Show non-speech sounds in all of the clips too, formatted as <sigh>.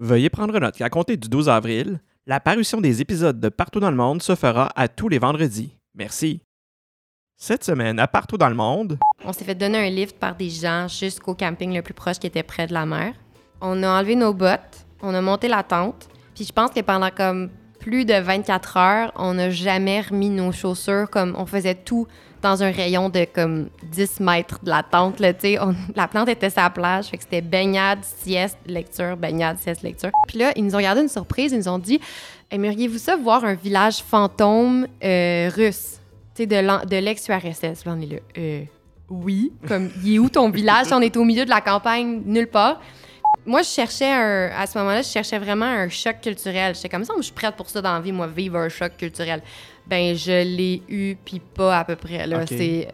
Veuillez prendre note qu'à compter du 12 avril, la parution des épisodes de Partout dans le monde se fera à tous les vendredis. Merci. Cette semaine, à Partout dans le monde, On s'est fait donner un lift par des gens jusqu'au camping le plus proche qui était près de la mer. On a enlevé nos bottes, on a monté la tente, puis je pense que pendant comme plus de 24 heures, on n'a jamais remis nos chaussures comme on faisait tout dans un rayon de comme 10 mètres de la tente. Là, tu sais. On- la plante était la plage, fait que c'était baignade, sieste, lecture, baignade, sieste, lecture. Puis là, ils nous ont gardé une surprise, ils nous ont dit Aimeriez-vous ça voir un village fantôme euh, russe? Tu sais, de l'ex-URSS. On est là. Euh, oui. Comme, <laughs> il est où ton village? on est au milieu de la campagne, nulle part. Moi, je cherchais un. À ce moment-là, je cherchais vraiment un choc culturel. J'étais comme ça, je suis prête pour ça dans la vie, moi, vivre un choc culturel. Ben, je l'ai eu, puis pas à peu près. Là. C'est.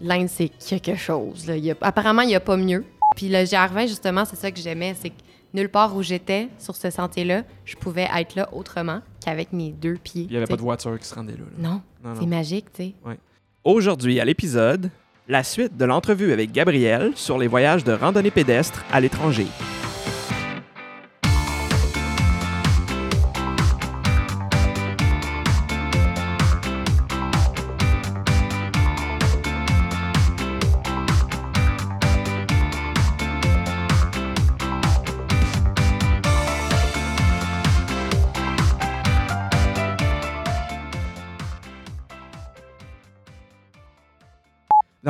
L'Inde, c'est quelque chose. Là. Il y a- Apparemment, il n'y a pas mieux. Puis le GR20, justement, c'est ça que j'aimais. C'est que nulle part où j'étais, sur ce sentier-là, je pouvais être là autrement qu'avec mes deux pieds. il n'y avait pas de voiture qui se rendait là. là. Non, Non, c'est non. magique, tu sais. Aujourd'hui, à l'épisode, la suite de l'entrevue avec Gabriel sur les voyages de randonnée pédestre à l'étranger.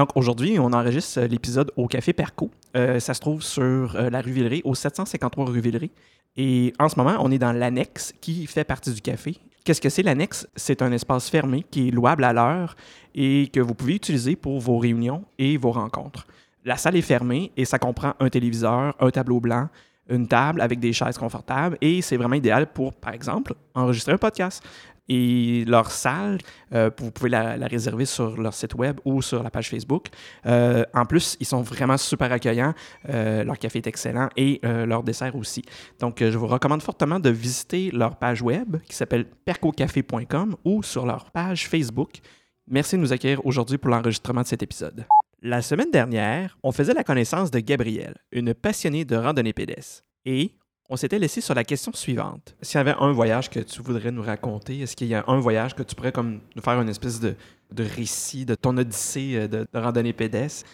Donc aujourd'hui, on enregistre euh, l'épisode au Café Perco. Euh, ça se trouve sur euh, la rue Villeray, au 753 rue Villeray. Et en ce moment, on est dans l'annexe qui fait partie du café. Qu'est-ce que c'est l'annexe? C'est un espace fermé qui est louable à l'heure et que vous pouvez utiliser pour vos réunions et vos rencontres. La salle est fermée et ça comprend un téléviseur, un tableau blanc, une table avec des chaises confortables et c'est vraiment idéal pour, par exemple, enregistrer un podcast. Et leur salle, euh, vous pouvez la, réserver sur leur site web ou sur la page Facebook. Euh, en plus, ils sont vraiment super accueillants. Euh, leur café est excellent et leur dessert aussi. Donc, je vous recommande fortement de visiter leur page web qui s'appelle percocafé.com ou sur leur page Facebook. Merci de nous accueillir aujourd'hui pour l'enregistrement de cet épisode. La semaine dernière, on faisait la connaissance de Gabrielle, une passionnée de randonnée pédestre. On s'était laissé sur la question suivante. S'il y avait un voyage que tu voudrais nous raconter, est-ce qu'il y a un voyage que tu pourrais comme nous faire une espèce de, de récit de ton odyssée euh, de, de randonnée pédestre?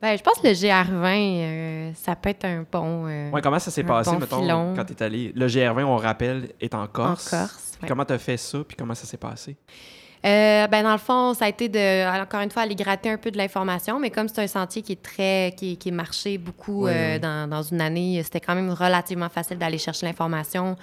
Ben, je pense que le GR20, euh, ça peut être un bon. euh, Ouais, comment ça s'est passé, bon mettons, filon. quand tu es allé? Le GR20, on rappelle, est en en Corse. Corse. ouais. Comment tu as fait ça, puis comment ça s'est passé? Euh, ben, dans le fond, ça a été de, encore une fois, aller gratter un peu de l'information, mais comme c'est un sentier qui est très, qui, qui est marché beaucoup Oui, euh, oui. Dans, dans une année, c'était quand même relativement facile d'aller chercher l'information.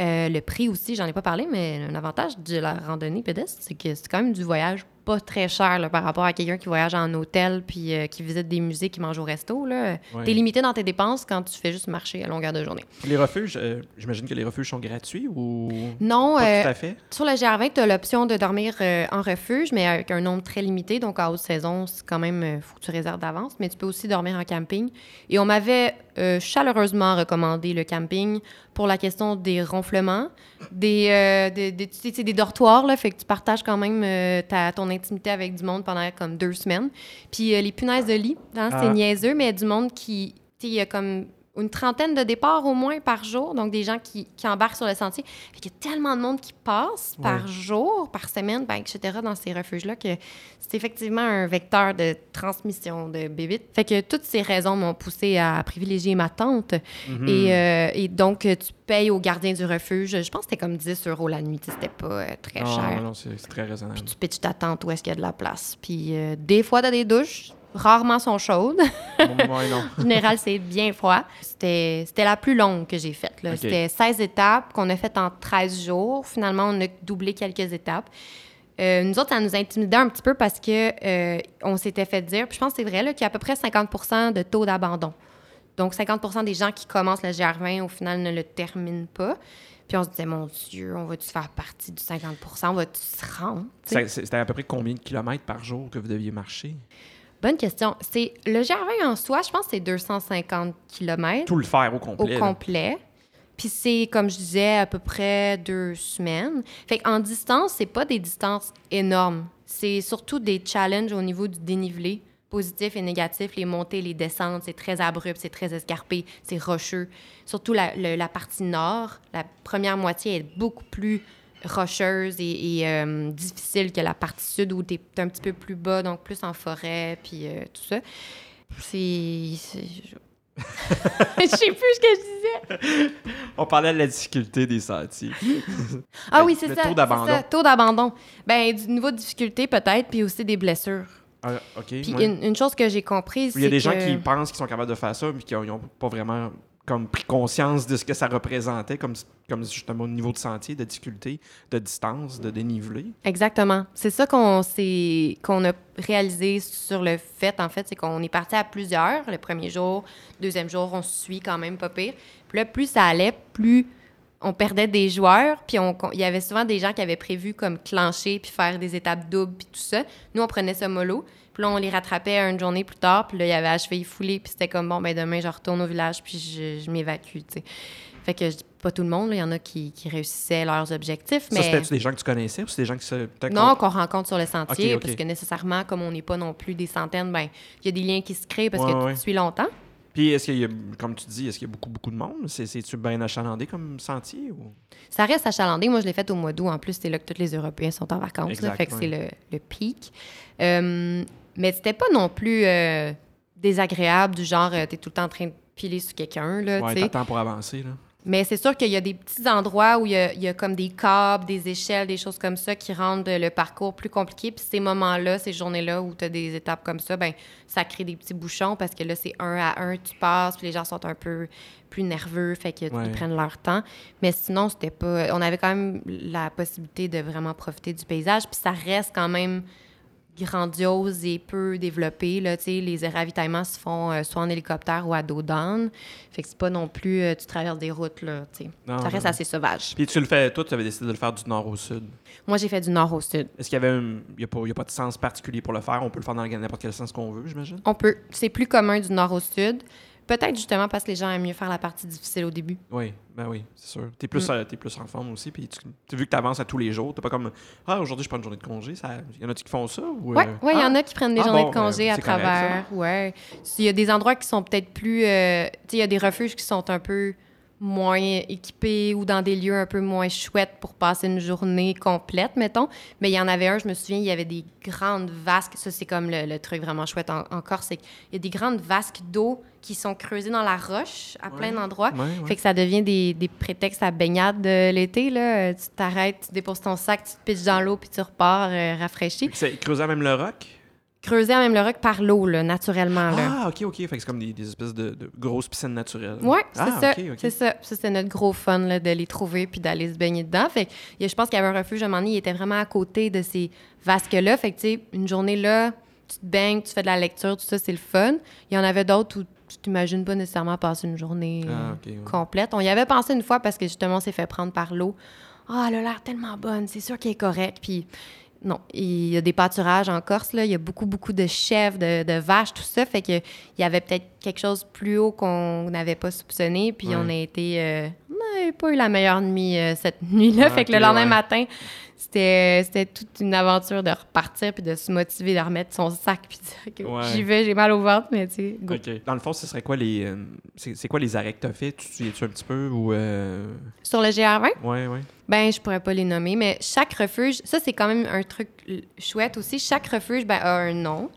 Euh, le prix aussi, j'en ai pas parlé, mais un avantage de la randonnée pédestre, c'est que c'est quand même du voyage pas très cher là, par rapport à quelqu'un qui voyage en hôtel puis euh, qui visite des musées, qui mange au resto. Là. Ouais. T'es limité dans tes dépenses quand tu fais juste marcher à longueur de journée. Les refuges, euh, j'imagine que les refuges sont gratuits ou Non, pas euh, tout à fait? Sur le GR20, tu as l'option de dormir en refuge, mais avec un nombre très limité. Donc, à haute saison, c'est quand même, il faut que tu réserves d'avance. Mais tu peux aussi dormir en camping. Et on m'avait chaleureusement recommandé le camping pour la question des ronflements, des, des, des, des dortoirs, là, fait que tu partages quand même ta, ton intimité avec du monde pendant comme deux semaines. Puis euh, les punaises de lit, hein, Ah. c'est niaiseux, mais du monde qui, tu sais, il y a comme une trentaine de départs au moins par jour, donc des gens qui, qui embarquent sur le sentier. Fait qu'il y a tellement de monde qui passe par Ouais. jour, par semaine, ben, etc., dans ces refuges-là, que c'est effectivement un vecteur de transmission de bébites. Fait que toutes ces raisons m'ont poussé à privilégier ma tante. Mhm. Et, euh, et donc, euh, tu payes au gardien du refuge. Je pense que c'était comme 10 euros la nuit. tu C'était pas euh, très non, cher. non, non, c'est très raisonnable. Puis tu pitches ta tente où est-ce qu'il y a de la place. Puis euh, des fois, t'as des douches. Rarement sont chaudes. ouais, non. En général, c'est bien froid. C'était la plus longue que j'ai faite. C'était 16 étapes qu'on a faites en 13 jours. Finalement, on a doublé quelques étapes. Euh, nous autres, ça nous intimidait un petit peu parce que euh, on s'était fait dire, puis je pense que c'est vrai, qu'il y a à peu près 50% de taux d'abandon. Donc, 50% des gens qui commencent le GR20, au final, ne le terminent pas. Puis on se disait, mon Dieu, on va-tu faire partie du 50% On va-tu se rendre? C'était à peu près combien de kilomètres par jour que vous deviez marcher? Bonne question. C'est Le GR20 en soi, je pense que c'est 250 km. Tout le faire au au complet. là. complet. Puis c'est, comme je disais, à peu près deux semaines. Fait qu'en distance, c'est pas des distances énormes. C'est surtout des challenges au niveau du dénivelé positifs et négatifs, les montées, les descentes, c'est très abrupt, c'est très escarpé, c'est rocheux. Surtout la, le- la partie nord, la première moitié est beaucoup plus rocheuse et, et, euh, difficile que la partie sud où tu es un petit peu plus bas, donc plus en forêt, puis euh, tout ça. C'est... <laughs> Je sais plus ce que je disais. On parlait de la difficulté des sentiers. Ah Le- oui, c'est le ça. taux d'abandon. Taux d'abandon. Ben, du niveau de difficulté peut-être, puis aussi des blessures. Ah, OK. Puis ouais. une, une chose que j'ai comprise, c'est Il y a des que... gens qui pensent qu'ils sont capables de faire ça, mais qui n'ont pas vraiment comme pris conscience de ce que ça représentait, comme, comme justement au niveau de sentier, de difficulté, de distance, de dénivelé. Exactement. C'est ça qu'on a réalisé sur le fait, en fait, c'est qu'on est parti à plusieurs. Le premier jour, deuxième jour, on se suit quand même pas pire. Puis là, plus ça allait, plus on perdait des joueurs. Puis il y avait souvent des gens qui avaient prévu comme clencher puis faire des étapes doubles puis tout ça. Nous, on prenait ça mollo. Puis là, on les rattrapait une journée plus tard. Puis là, il y avait la cheville foulée. Puis c'était comme, bon, ben demain, je retourne au village puis je, je m'évacue, tu sais. Fait que je dis pas tout le monde, il y en a qui, qui réussissaient leurs objectifs. Ça, mais... c'était-tu des gens que tu connaissais ou c'est des gens qui se. Non, qu'on- rencontre sur le sentier, Ok, ok. parce que nécessairement, comme on n'est pas non plus des centaines, ben il y a des liens qui se créent parce Ouais, que tu ouais. te suis longtemps. Puis, est-ce qu'il y a, comme tu dis, est-ce qu'il y a beaucoup, beaucoup de monde? C'est- C'est-tu bien achalandé comme sentier? Ou... Ça reste achalandé. Moi, je l'ai fait au mois d'août. En plus, c'est là que tous les Européens sont en vacances. là. Exact, fait que c'est le, le pic. Euh, mais c'était pas non plus euh, désagréable, du genre, tu t'es tout le temps en train de piler sur quelqu'un, là, Ouais, tu sais. t'attends pour avancer, là. Mais c'est sûr qu'il y a des petits endroits où il y a, il y a comme des câbles, des échelles, des choses comme ça qui rendent le parcours plus compliqué. Puis ces moments-là, ces journées-là où tu as des étapes comme ça, ben ça crée des petits bouchons parce que là, c'est un à un, tu passes, puis les gens sont un peu plus nerveux, fait qu'ils Ouais. prennent leur temps. Mais sinon, c'était pas... On avait quand même la possibilité de vraiment profiter du paysage, puis ça reste quand même grandiose et peu développé. Là, les ravitaillements se font euh, soit en hélicoptère ou à dos d'âne. Fait que c'est pas non plus... euh, tu traverses des routes, là. Non, Ça reste non. assez sauvage. Puis tu le fais, toi, tu avais décidé de le faire du nord au sud. Moi, j'ai fait du nord au sud. Est-ce qu'il y avait un... Il n'y a, pas- il y a pas de sens particulier pour le faire? On peut le faire dans n'importe quel sens qu'on veut, j'imagine? On peut. C'est plus commun du nord au sud. Peut-être justement parce que les gens aiment mieux faire la partie difficile au début. Oui, ben oui, c'est sûr. T'es Mm. plus, euh, t'es plus en forme aussi, puis tu, tu- vu que tu avances à tous les jours, t'as pas comme Ah, aujourd'hui je prends une journée de congé. Ça... Y en a-tu qui font ça? Ou, Ouais, euh, ouais, il y ah, en a qui prennent des Ah journées bon, de congé à correct, travers. Ouais. Il y a des endroits qui sont peut-être plus. euh, tu sais, il y a des refuges qui sont un peu moins équipés ou dans des lieux un peu moins chouettes pour passer une journée complète, mettons. Mais il y en avait un, je me souviens, il y avait des grandes vasques. Ça, c'est comme le, le truc vraiment chouette en, en Corse, c'est qu'il y a des grandes vasques d'eau qui sont creusées dans la roche à plein d'endroits. Ouais, ouais. Fait que ça devient des, des prétextes à baignade de l'été. Là. Euh, Tu t'arrêtes, tu déposes ton sac, tu te pitches dans l'eau, puis tu repars euh, rafraîchi. C'est creuser à même le roc? Creuser en même le roc par l'eau, là, naturellement. Là. Ah, ok, ok. Fait que c'est comme des, des espèces de, de grosses piscines naturelles. C'est Ah, ça. ok, ok. C'est ça. Ça, c'était notre gros fun là, de les trouver puis d'aller se baigner dedans. Fait que, je pense qu'il y avait un refuge à un moment donné, il était vraiment à côté de ces vasques-là. Fait que, tu sais, une journée là, tu te baignes, tu fais de la lecture, tout ça, c'est le fun. Il y en avait d'autres où tu t'imagines pas nécessairement passer une journée Ah, euh, ouais. complète. On y avait pensé une fois parce que justement, on s'est fait prendre par l'eau. Ah, elle a l'air tellement bonne, c'est sûr qu'elle est correcte. Puis non, il y a des pâturages en Corse, là. Il y a beaucoup, beaucoup de chèvres, de, de vaches, tout ça. Fait que il y avait peut-être quelque chose plus haut qu'on n'avait pas soupçonné. Puis Ouais. on a été... euh, pas eu la meilleure nuit euh, cette <laughs> nuit-là. Ah, fait que le lendemain ouais. matin, c'était c'était toute une aventure de repartir puis de se motiver, de remettre son sac puis de dire que Ouais. j'y vais, j'ai mal au ventre, mais tu sais, go. Dans le fond, ce serait quoi les. euh, c'est c'est quoi les arrêts que t'as fait? Tu te souviens-tu un petit peu? Ou. Euh... Sur le GR20, Ouais, ouais. Ben, je pourrais pas les nommer, mais chaque refuge, ça, c'est quand même un truc chouette aussi. Chaque refuge ben, a un nom,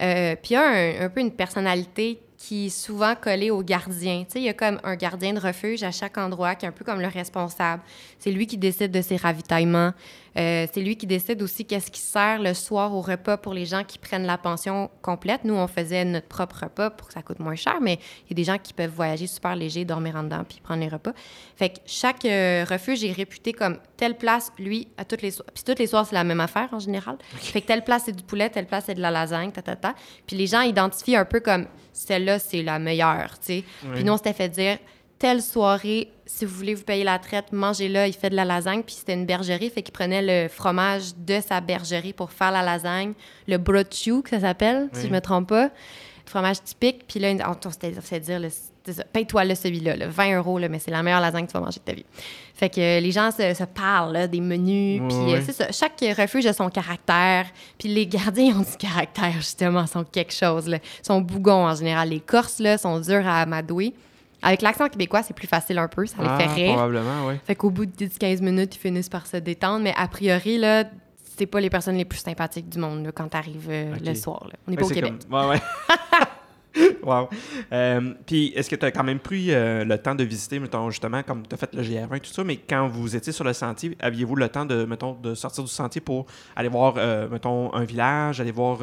euh, puis a un, un peu une personnalité qui est souvent collée au gardien. Tu sais, il y a comme un gardien de refuge à chaque endroit qui est un peu comme le responsable. C'est lui qui décide de ses ravitaillements. Euh, c'est lui qui décide aussi qu'est-ce qui sert le soir au repas pour les gens qui prennent la pension complète. Nous, on faisait notre propre repas pour que ça coûte moins cher, mais il y a des gens qui peuvent voyager super léger, dormir en dedans, puis prendre les repas. Fait que chaque euh, refuge est réputé comme telle place, lui, à toutes les soirs. Puis toutes les soirs, c'est la même affaire en général. Fait que telle place, c'est du poulet, telle place, c'est de la lasagne, ta, ta, ta. Puis les gens identifient un peu comme celle-là, c'est la meilleure, tu sais. Puis nous, on s'était fait dire telle soirée, si vous voulez vous payer la traite, mangez là, il fait de la lasagne. Puis c'était une bergerie, fait qu'il prenait le fromage de sa bergerie pour faire la lasagne. Le brochu, que ça s'appelle, si je me trompe pas. fromage typique. Puis là, on, s'était dire, paye-toi là celui-là, là, 20 euros, là, mais c'est la meilleure lasagne que tu vas manger de ta vie. Fait que euh, les gens se, se parlent là, des menus. Puis euh, c'est ça, chaque refuge a son caractère. Puis les gardiens ont du caractère, justement, sont quelque chose. Là. Ils sont bougons en général. Les Corses, là, sont durs à amadouer. Avec l'accent québécois, c'est plus facile un peu, ça les Ah, fait rire. Probablement, oui. Fait qu'au bout de 10-15 minutes, ils finissent par se détendre. Mais a priori, là, c'est pas les personnes les plus sympathiques du monde là, quand t'arrives euh, le soir. là. On n'est Ouais, pas au Québec. comme- Ouais, ouais. <laughs> <laughs> wow. Euh, Puis, est-ce que tu as quand même pris euh, le temps de visiter, mettons, justement, comme tu as fait le GR20 et tout ça, mais quand vous étiez sur le sentier, aviez-vous le temps de, mettons, de sortir du sentier pour aller voir, euh, mettons, un village, aller voir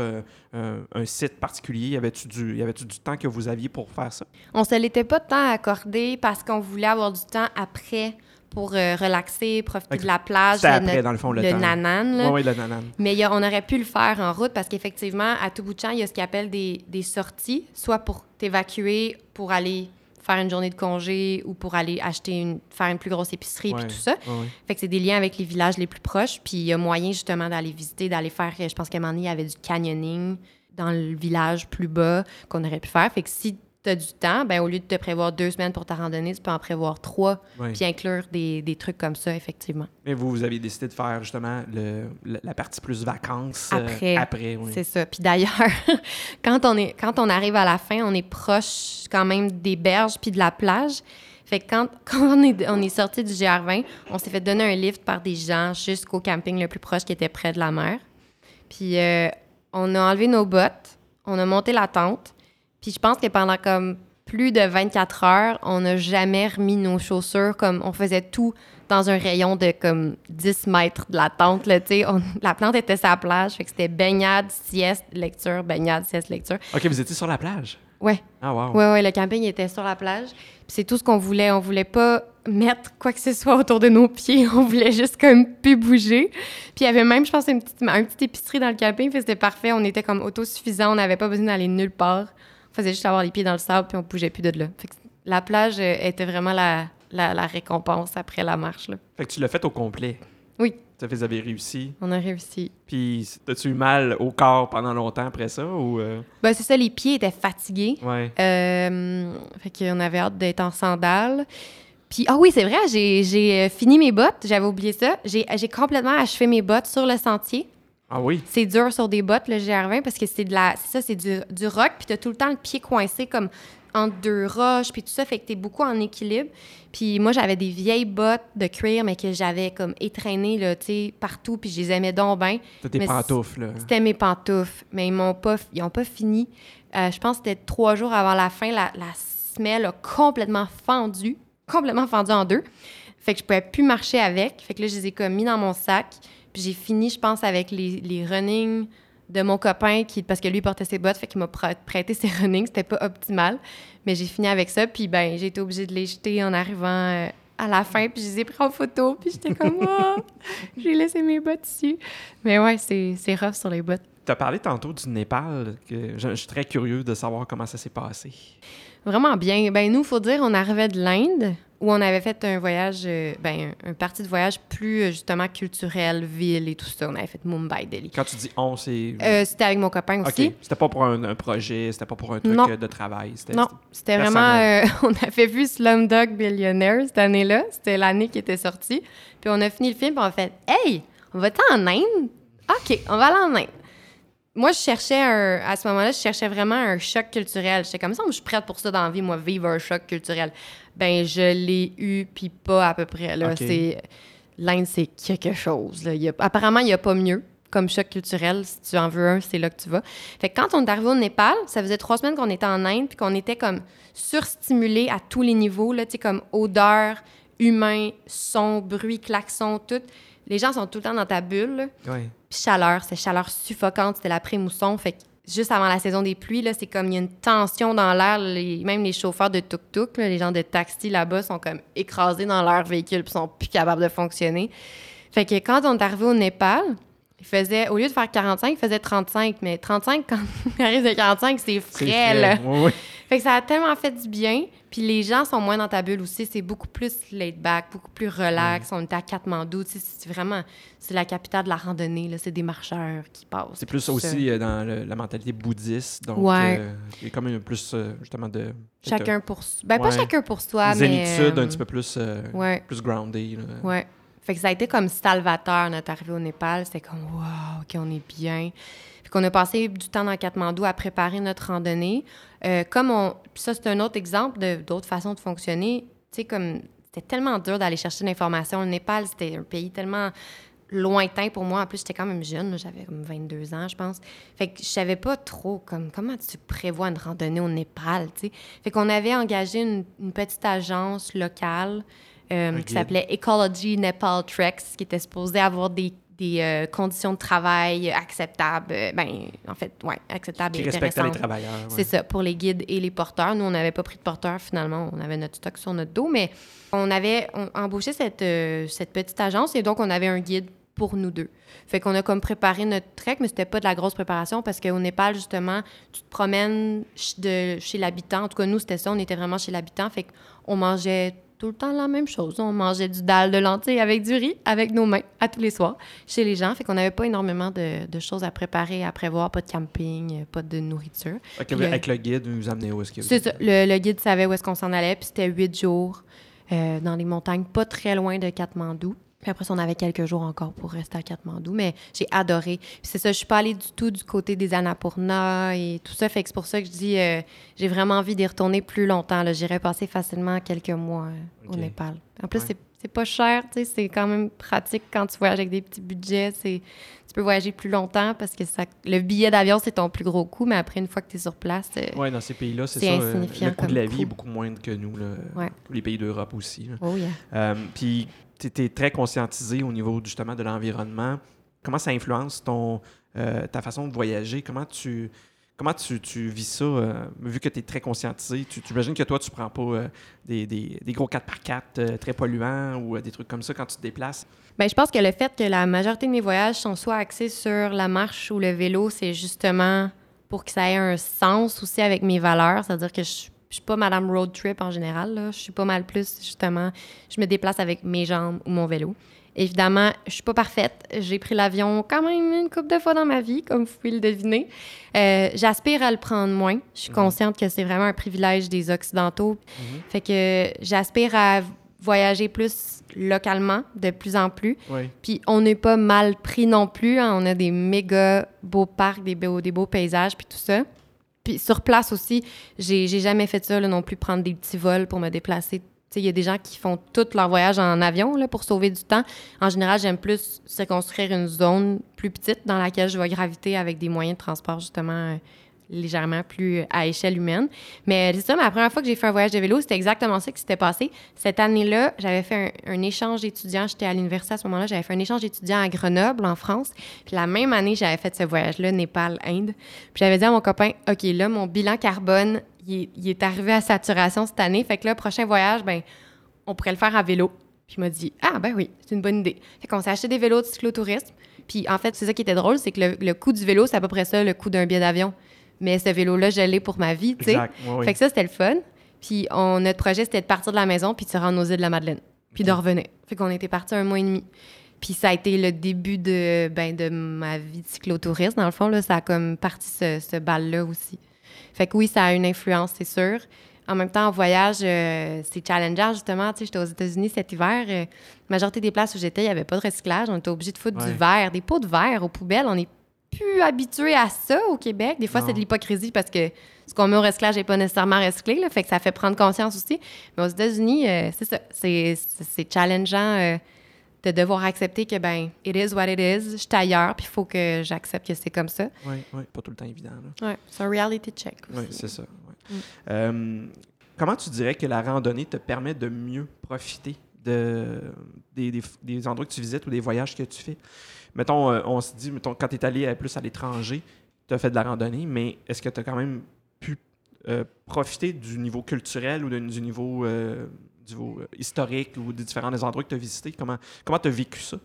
un site particulier? Y avait-tu du, du temps que vous aviez pour faire ça? On se l'était pas tant accordé parce qu'on voulait avoir du temps après pour euh, relaxer, profiter de la plage. Après, no- dans le fond, le le temps. nanan. Oui, oui, le nanan. Mais il y a- on aurait pu le faire en route parce qu'effectivement, à tout bout de champ, il y a ce qu'ils appellent des, des sorties, soit pour t'évacuer, pour aller faire une journée de congé ou pour aller acheter une, faire une plus grosse épicerie puis tout ça. ouais. Fait que c'est des liens avec les villages les plus proches. Puis il y a moyen justement d'aller visiter, d'aller faire. Je pense qu'à un moment donné, il y avait du canyoning dans le village plus bas qu'on aurait pu faire. Fait que si tu as du temps, ben, au lieu de te prévoir deux semaines pour ta randonnée, tu peux en prévoir trois, Ouais. puis inclure des, des trucs comme ça, effectivement. Mais vous, vous avez décidé de faire, justement, le, le- la partie plus vacances euh, Après. après oui. C'est ça. Puis d'ailleurs, <laughs> quand, on est, quand on arrive à la fin, on est proche quand même des berges puis de la plage. Fait que quand, <laughs> quand on est, on est sorti du GR20, on s'est fait donner un lift par des gens jusqu'au camping le plus proche qui était près de la mer. Puis euh, on a enlevé nos bottes, on a monté la tente. Puis je pense que pendant comme plus de 24 heures, on n'a jamais remis nos chaussures comme on faisait tout dans un rayon de comme 10 mètres de la tente. Là. On- la plante était sur la plage, fait que c'était baignade, sieste, lecture, baignade, sieste, lecture. OK, vous étiez sur la plage? Ouais, Ah, wow. ouais, ouais, le camping était sur la plage. Puis c'est tout ce qu'on voulait. On voulait pas mettre quoi que ce soit autour de nos pieds. <laughs> On voulait juste comme plus bouger. Puis il y avait même, je pense, une petite, un petit épicerie dans le camping. Fait que c'était parfait. On était comme autosuffisant. On n'avait pas besoin d'aller nulle part. On faisait juste avoir les pieds dans le sable puis on bougeait plus de là. Fait que la plage euh, était vraiment la, la, la récompense après la marche. Là. Fait que tu l'as fait au complet. Oui. Ça fait que vous avez réussi. On a réussi. Puis, as-tu eu mal au corps pendant longtemps après ça ou. euh, Ben, c'est ça, les pieds étaient fatigués. Ouais. Euh, fait qu'on avait hâte d'être en sandales. Puis, ah oui, c'est vrai, j'ai euh, fini mes bottes. J'avais oublié ça. J'ai complètement achevé mes bottes sur le sentier. Ah oui? C'est dur sur des bottes, le GR20, parce que c'est de la. C'est ça, c'est du, du rock. Puis, t'as tout le temps le pied coincé comme entre deux roches, puis tout ça. Fait que t'es beaucoup en équilibre. Puis, moi, j'avais des vieilles bottes de cuir, mais que j'avais comme étraînées, là, tu sais, partout. Puis, je les aimais donc bien. T'as tes pantoufles, là. C'était mes pantoufles, mais ils m'ont pas, ils ont pas fini. Euh, je pense que c'était trois jours avant la fin, la, la semelle a complètement fendu, complètement fendu en deux. Fait que je pouvais plus marcher avec. Fait que là, je les ai comme mis dans mon sac. Puis j'ai fini, je pense, avec les, les running de mon copain, qui, parce que lui, il portait ses bottes, fait qu'il m'a prê- prêté ses <laughs> running. C'était pas optimal. Mais j'ai fini avec ça. Puis ben, j'ai été obligée de les jeter en arrivant euh, à la fin. Puis je les ai pris en photo. Puis j'étais comme, <laughs> oh, j'ai laissé mes bottes ici. Mais ouais, c'est c'est rough sur les bottes. Tu as parlé tantôt du Népal. Que je, je suis très curieux de savoir comment ça s'est passé. Vraiment bien. Ben nous, faut dire, on arrivait de l'Inde où on avait fait un voyage, euh, ben un, un parti de voyage plus euh, justement culturel, ville et tout ça. On avait fait Mumbai, Delhi. Quand tu dis on, c'est. Euh, c'était avec mon copain aussi. OK. C'était pas pour un, un projet, c'était pas pour un truc Non. de travail. C'était, Non, c'était vraiment. <laughs> on avait vu Slumdog Billionaire cette année-là. C'était l'année qui était sortie. Puis on a fini le film, puis on a fait Hey, on va-tu en Inde? OK, on va aller en Inde. Moi, je cherchais un. À ce moment-là, je cherchais vraiment un choc culturel. J'étais comme ça, je suis prête pour ça dans la vie, moi, vivre un choc culturel. Ben, je l'ai eu, puis pas à peu près. Là. C'est. L'Inde, c'est quelque chose. là. Il y a- Apparemment, il n'y a pas mieux comme choc culturel. Si tu en veux un, c'est là que tu vas. Fait que quand on est arrivé au Népal, ça faisait trois semaines qu'on était en Inde, puis qu'on était comme surstimulé à tous les niveaux, là, tu sais, comme odeur, humain, son, bruit, klaxon, tout. Les gens sont tout le temps dans ta bulle. là. Ouais. Puis chaleur, c'est chaleur suffocante, c'était l'après-mousson. Fait que juste avant la saison des pluies, là, c'est comme il y a une tension dans l'air. Même les chauffeurs de tuk-tuk, les gens de taxi là-bas sont comme écrasés dans leur véhicule puis sont plus capables de fonctionner. Fait que quand on est arrivé au Népal, Il faisait, au lieu de faire 45, il faisait 35. Mais 35, quand <laughs> il arrive de 45, c'est frais, là. frais. Ouais, ouais. Fait que ça a tellement fait du bien. Puis les gens sont moins dans ta bulle aussi. C'est beaucoup plus laid back, beaucoup plus relax. On était à Katmandou. Tu sais, c'est vraiment... C'est la capitale de la randonnée, là. C'est des marcheurs qui passent. C'est plus ça. aussi euh, dans le- la mentalité bouddhiste. Donc, Ouais. euh, il y a quand même plus, euh, justement, de. Chacun pour. Ben, pas chacun pour soi, mais... zénitude euh, un petit peu plus, Ouais. plus grounded. là. Ouais. Fait que ça a été comme salvateur, notre arrivée au Népal. C'était comme, wow, OK, on est bien. Fait qu'on a passé du temps dans Katmandou à préparer notre randonnée. Euh, comme on... puis ça, c'est un autre exemple d'autres façons de fonctionner. Tu sais, comme... C'était tellement dur d'aller chercher l'information. Le Népal, c'était un pays tellement lointain pour moi. En plus, j'étais quand même jeune. J'avais comme 22 ans, je pense. Fait que je savais pas trop comme comment tu prévois une randonnée au Népal, tu. Fait qu'on avait engagé une petite agence locale euh, qui s'appelait Ecology Nepal Treks, qui était supposé avoir des, des euh, conditions de travail acceptables. euh, ben, en fait, ouais, acceptables Qui et respectent les travailleurs. ouais. C'est ça, pour les guides et les porteurs. Nous, on n'avait pas pris de porteur finalement. On avait notre stock sur notre dos, mais on avait on- embauché cette, euh, cette petite agence et donc on avait un guide pour nous deux. Fait qu'on a comme préparé notre trek, mais c'était pas de la grosse préparation parce qu'au Népal, justement, tu te promènes de, chez l'habitant. En tout cas, nous, c'était ça. On était vraiment chez l'habitant. Fait qu'on mangeait tout le temps la même chose. On mangeait du dalle de lentilles avec du riz, avec nos mains, à tous les soirs, chez les gens. Fait qu'on n'avait pas énormément de, de choses à préparer, à prévoir. Pas de camping, pas de nourriture. Euh, avec le guide, vous nous amenez où est-ce que C'est ça. Le, le guide savait où est-ce qu'on s'en allait, puis c'était huit jours euh, dans les montagnes, pas très loin de Katmandou. Puis après ça, on avait quelques jours encore pour rester à Katmandou, mais j'ai adoré. Puis c'est ça, je suis pas allée du tout du côté des Annapurna et tout ça, fait que c'est pour ça que je dis, euh, j'ai vraiment envie d'y retourner plus longtemps. là. J'irais passer facilement quelques mois euh, au Népal. En plus, Ouais. c'est pas cher, tu sais, c'est quand même pratique quand tu voyages avec des petits budgets. Tu peux voyager plus longtemps parce que ça, le billet d'avion, c'est ton plus gros coût, mais après, une fois que tu es sur place, euh, Oui, dans ces pays-là, c'est ça. insignifiant le coût de la vie est beaucoup moindre que nous, là, Ouais. tous les pays d'Europe aussi. là. oh yeah. Euh, Puis, tu es très conscientisé au niveau justement de l'environnement. Comment ça influence ton, euh, ta façon de voyager? Comment tu, comment tu, tu vis ça? euh, vu que tu es très conscientisé, tu, imagines que toi, tu prends pas euh, des, des- gros 4x4 euh, très polluants ou des trucs comme ça quand tu te déplaces? Ben, je pense que le fait que la majorité de mes voyages sont soit axés sur la marche ou le vélo, c'est justement pour que ça ait un sens aussi avec mes valeurs. C'est-à-dire que je, je suis pas Madame Road Trip en général. Là. Je suis pas mal plus, justement, je me déplace avec mes jambes ou mon vélo. Évidemment, je suis pas parfaite. J'ai pris l'avion quand même une couple de fois dans ma vie, comme vous pouvez le deviner. Euh, J'aspire à le prendre moins. Je suis Mhm. consciente que c'est vraiment un privilège des Occidentaux. Fait que j'aspire à voyager plus localement, de plus en plus. Oui. Puis on n'est pas mal pris non plus. hein. On a des méga beaux parcs, des beaux, des beaux paysages, puis tout ça. Sur place aussi, j'ai jamais fait ça non plus, prendre des petits vols pour me déplacer. Il y a des gens qui font tout leur voyage en avion là, pour sauver du temps. En général, j'aime plus circonscrire une zone plus petite dans laquelle je vais graviter avec des moyens de transport justement euh, légèrement plus à échelle humaine. Mais c'est ça, ma première fois que j'ai fait un voyage de vélo, c'était exactement ça qui s'était passé. Cette année-là, j'avais fait un, échange d'étudiants. J'étais à l'université à ce moment-là. J'avais fait un échange d'étudiants à Grenoble, en France. Puis la même année, j'avais fait ce voyage-là, Népal-Inde. Puis j'avais dit à mon copain, OK, là, mon bilan carbone, il est arrivé à saturation cette année. Fait que là, prochain voyage, ben, on pourrait le faire à vélo. Puis il m'a dit, ah, ben oui, c'est une bonne idée. Fait qu'on s'est acheté des vélos de cyclotourisme. Puis en fait, c'est ça qui était drôle, c'est que le, le coût du vélo, c'est à peu près ça, le coût d'un billet d'avion. Mais ce vélo-là, je l'ai pour ma vie, tu sais. Ouais. Fait que ça, c'était le fun. Puis on, notre projet, c'était de partir de la maison puis de se rendre aux îles de la Madeleine. Puis de revenir. Fait qu'on était parti un mois et demi. Puis ça a été le début de, ben, de ma vie de cyclotouriste. Dans le fond, là, ça a comme parti ce, ce bal-là aussi. Fait que oui, ça a une influence, c'est sûr. En même temps, en voyage, euh, c'est challengeant, justement. Tu sais, j'étais aux États-Unis cet hiver. euh, la majorité des places où j'étais, il n'y avait pas de recyclage. On était obligé de foutre Ouais. du verre, des pots de verre aux poubelles. On plus habitué à ça au Québec. Des fois, c'est de l'hypocrisie parce que ce qu'on met au recyclage n'est pas nécessairement recyclé. Là, fait que ça fait prendre conscience aussi. Mais aux États-Unis, euh, c'est ça. C'est, challengeant euh, de devoir accepter que, ben, it is what it is. Je suis ailleurs, puis il faut que j'accepte que c'est comme ça. Oui, oui, pas tout le temps évident. Ouais, c'est un reality check. Oui, aussi. c'est ça. ouais. Mm. Euh, comment tu dirais que la randonnée te permet de mieux profiter? De, des, des- des endroits que tu visites ou des voyages que tu fais? Mettons, euh, on se dit, mettons, quand tu es allé euh, plus à l'étranger, tu as fait de la randonnée, mais est-ce que tu as quand même pu euh, profiter du niveau culturel ou de- du niveau, euh, du niveau, historique ou des différents endroits que tu as visités? Comment tu as vécu ça?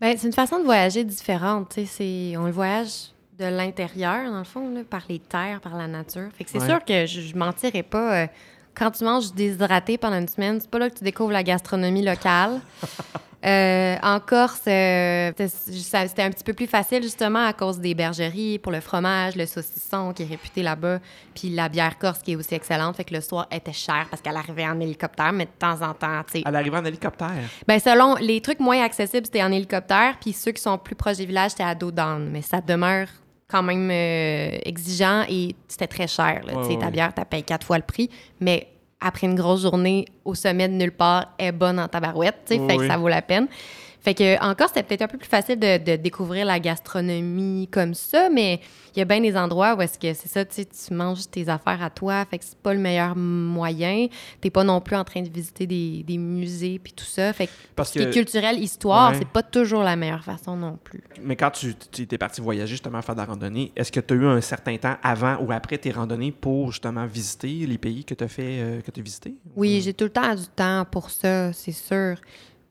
Ben, c'est une façon de voyager différente. c'est- On le voyage de l'intérieur, dans le fond, là, par les terres, par la nature. Fait que c'est Ouais. sûr que je, je mentirais pas. Quand tu manges déshydraté pendant une semaine, c'est pas là que tu découvres la gastronomie locale. <laughs> Euh, en Corse, euh, c'était un petit peu plus facile justement à cause des bergeries pour le fromage, le saucisson qui est réputé là-bas, puis la bière corse qui est aussi excellente. Fait que le soir était cher parce qu'elle arrivait en hélicoptère, mais de temps en temps, tu sais, À l'arrivée en hélicoptère? ben selon les trucs moins accessibles, c'était en hélicoptère, puis ceux qui sont plus proches des villages, c'était à dos d'âne. Mais ça demeure quand même euh, exigeant et c'était très cher. Là. Ouais, ouais, ta bière, tu payes quatre fois le prix, mais après une grosse journée au sommet de nulle part, elle est bonne en tabarouette, fait que ça vaut la peine. Fait que encore, c'était peut-être un peu plus facile de, de découvrir la gastronomie comme ça, mais il y a bien des endroits où est-ce que c'est ça, tu sais, tu manges tes affaires à toi, fait que c'est pas le meilleur moyen. T'es pas non plus en train de visiter des, des musées puis tout ça. Fait que Parce ce qui est que, culturel, histoire, Ouais. c'est pas toujours la meilleure façon non plus. mais quand tu, tu étais parti voyager justement faire de la randonnée, est-ce que tu as eu un certain temps avant ou après tes randonnées pour justement visiter les pays que tu as fait, euh, que tu as visités? Oui, j'ai tout le temps du temps pour ça, c'est sûr.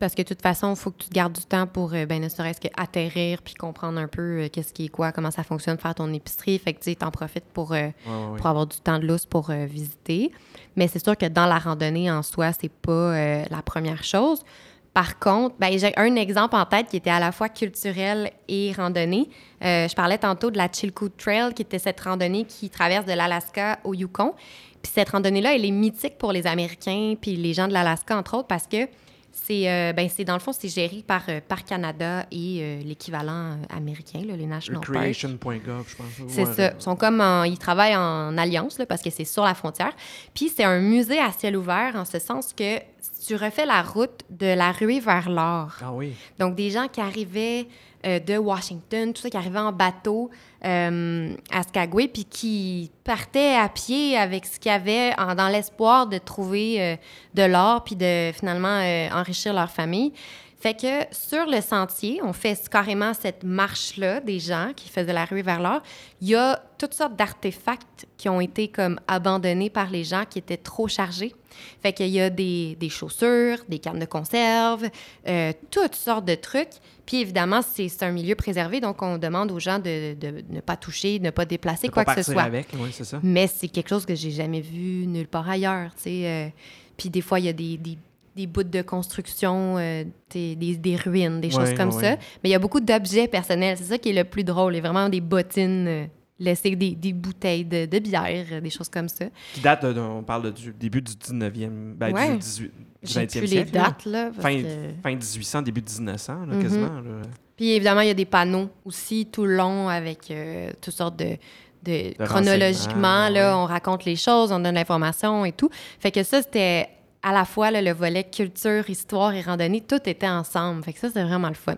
Parce que de toute façon, il faut que tu te gardes du temps pour, euh, ben, ne serait-ce que atterrir puis comprendre un peu euh, qu'est-ce qui est quoi, comment ça fonctionne, faire ton épicerie. Fait que, tu t'en profites pour, euh, Ouais, ouais, ouais. pour avoir du temps de lousse pour euh, visiter. Mais c'est sûr que dans la randonnée en soi, c'est pas la première chose. Par contre, ben, j'ai un exemple en tête qui était à la fois culturel et randonnée. Je parlais tantôt de la Chilkoot Trail, qui était cette randonnée qui traverse de l'Alaska au Yukon. Puis cette randonnée-là, elle est mythique pour les Américains puis les gens de l'Alaska, entre autres, parce que c'est, euh, ben, c'est dans le fond, c'est géré par euh, Parc Canada et euh, l'équivalent euh, américain, là, les National Parks. Recreation.gov, je pense. C'est Ouais, ça. Ils sont comme en- ils travaillent en alliance là, parce que c'est sur la frontière. Puis c'est un musée à ciel ouvert en ce sens que tu refais la route de la ruée vers l'or. Ah oui. Donc des gens qui arrivaient euh, de Washington, tout ça, qui arrivaient en bateau euh, à Skagway, puis qui partaient à pied avec ce qu'il y avait dans l'espoir de trouver euh, de l'or, puis de finalement enrichir leur famille. Fait que sur le sentier, on fait carrément cette marche-là des gens qui faisaient la ruée vers l'or. Il y a toutes sortes d'artefacts qui ont été comme abandonnés par les gens qui étaient trop chargés. Fait qu'il y a des, des chaussures, des cannes de conserve, euh, toutes sortes de trucs. Puis évidemment, c'est un milieu préservé, donc on demande aux gens de, de ne pas toucher, de ne pas déplacer De quoi pas que ce soit. avec, oui, c'est ça. Mais c'est quelque chose que j'ai jamais vu nulle part ailleurs, euh. puis des fois, il y a des, des, des bouts de construction, euh, des, des, ruines, des Ouais, choses comme ouais, ça. Mais il y a beaucoup d'objets personnels. C'est ça qui est le plus drôle. Il y a vraiment des bottines laissées, des, des bouteilles de, de bière, des choses comme ça. Qui date, de- on parle du début du 19e, ben, Ouais. du 18 du J'ai 20e plus les siècle. là. dates, là. Fin, que- fin 1800, début 1900, là, Mhm. quasiment. là. Puis évidemment, il y a des panneaux aussi tout le long avec euh, toutes sortes de. de- De chronologiquement, là, ouais. on raconte les choses, on donne l'information et tout. Fait que ça, c'était à la fois là, le volet culture, histoire et randonnée, tout était ensemble. Fait que ça, c'est vraiment le fun.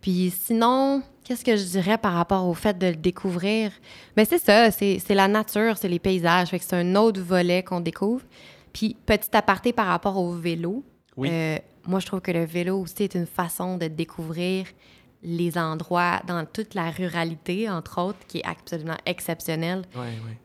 Puis sinon, qu'est-ce que je dirais par rapport au fait de le découvrir? Mais c'est ça, c'est la nature, c'est les paysages. Fait que c'est un autre volet qu'on découvre. Puis petit aparté par rapport au vélo. Oui. Euh, moi, je trouve que le vélo aussi est une façon de découvrir les endroits dans toute la ruralité, entre autres, qui est absolument exceptionnelle.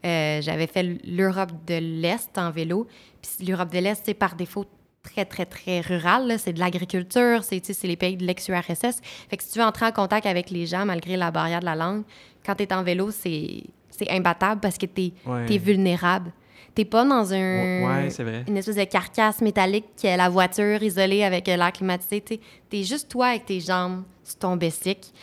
Euh, J'avais fait l'Europe de l'Est en vélo. Puis l'Europe de l'Est, c'est par défaut très, très, très rural. C'est de l'agriculture, c'est les pays de l'ex-URSS. Fait que si tu veux entrer en contact avec les gens, malgré la barrière de la langue, quand tu es en vélo, c'est imbattable parce que tu es, Ouais. vulnérable. T'es pas dans un, Ouais, c'est vrai. une espèce de carcasse métallique qui est la voiture isolée avec l'air climatisé. Tu es juste toi avec tes jambes sur ton bessic.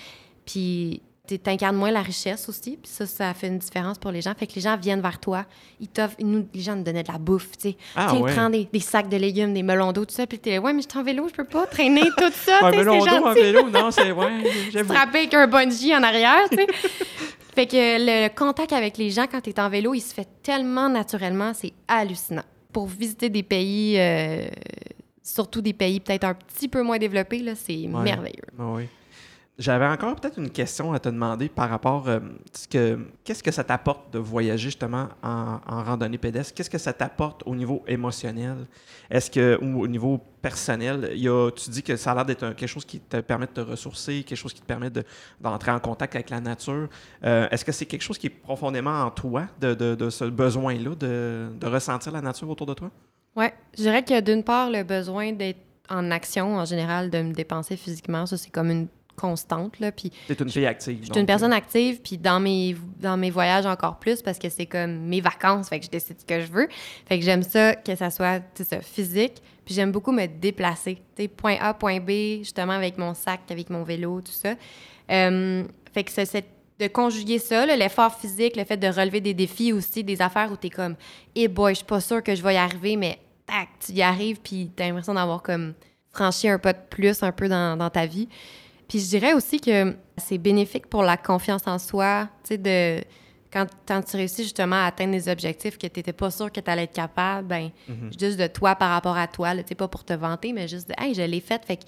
Puis tu incarnes moins la richesse aussi. Puis ça, ça fait une différence pour les gens. Fait que les gens viennent vers toi. Ils t'offrent, nous, les gens nous donnaient de la bouffe, tu sais. Ah, Tiens, ouais. prends des, des sacs de légumes, des melons d'eau, tout ça. Puis t'es ouais, mais je suis en vélo, je peux pas traîner <laughs> tout ça. Sais, melon d'eau en vélo, non, c'est. Ouais, <laughs> j'avoue. Frapper avec un bungee en arrière, tu sais. <laughs> fait que le, contact avec les gens quand tu es en vélo, il se fait tellement naturellement, c'est hallucinant. Pour visiter des pays, euh, surtout des pays peut-être un petit peu moins développés, là, c'est Ouais. merveilleux. Ah oui. J'avais encore peut-être une question à te demander par rapport euh, ce que qu'est-ce que ça t'apporte de voyager justement en, randonnée pédestre? Qu'est-ce que ça t'apporte au niveau émotionnel? Est-ce que ou au niveau personnel, il y a, tu dis que ça a l'air d'être quelque chose qui te permet de te ressourcer, quelque chose qui te permet de- d'entrer en contact avec la nature. Euh, Est-ce que c'est quelque chose qui est profondément en toi, de, de- de ce besoin-là, de, ressentir la nature autour de toi? Ouais, je dirais que d'une part, le besoin d'être en action en général, de me dépenser physiquement, ça c'est comme une constante. Là, puis T'es une fille active. je suis une personne active, puis dans mes, dans mes voyages encore plus, parce que c'est comme mes vacances, fait que je décide ce que je veux. Fait que j'aime ça, que ça soit ça, physique, puis j'aime beaucoup me déplacer. Tu sais, point A, point B, justement avec mon sac, avec mon vélo, tout ça. Euh, fait que c'est c'est de conjuguer ça, l'effort physique, le fait de relever des défis aussi, des affaires où tu es comme, eh boy, je suis pas sûre que je vais y arriver, mais tac, tu y arrives, puis tu as l'impression d'avoir comme franchi un pas de plus un peu dans, dans ta vie. Puis je dirais aussi que c'est bénéfique pour la confiance en soi, tu sais, de quand, quand tu réussis justement à atteindre des objectifs que tu n'étais pas sûr que tu allais être capable, ben juste de toi par rapport à toi, tu sais, pas pour te vanter, mais juste de, hey, je l'ai fait, fait que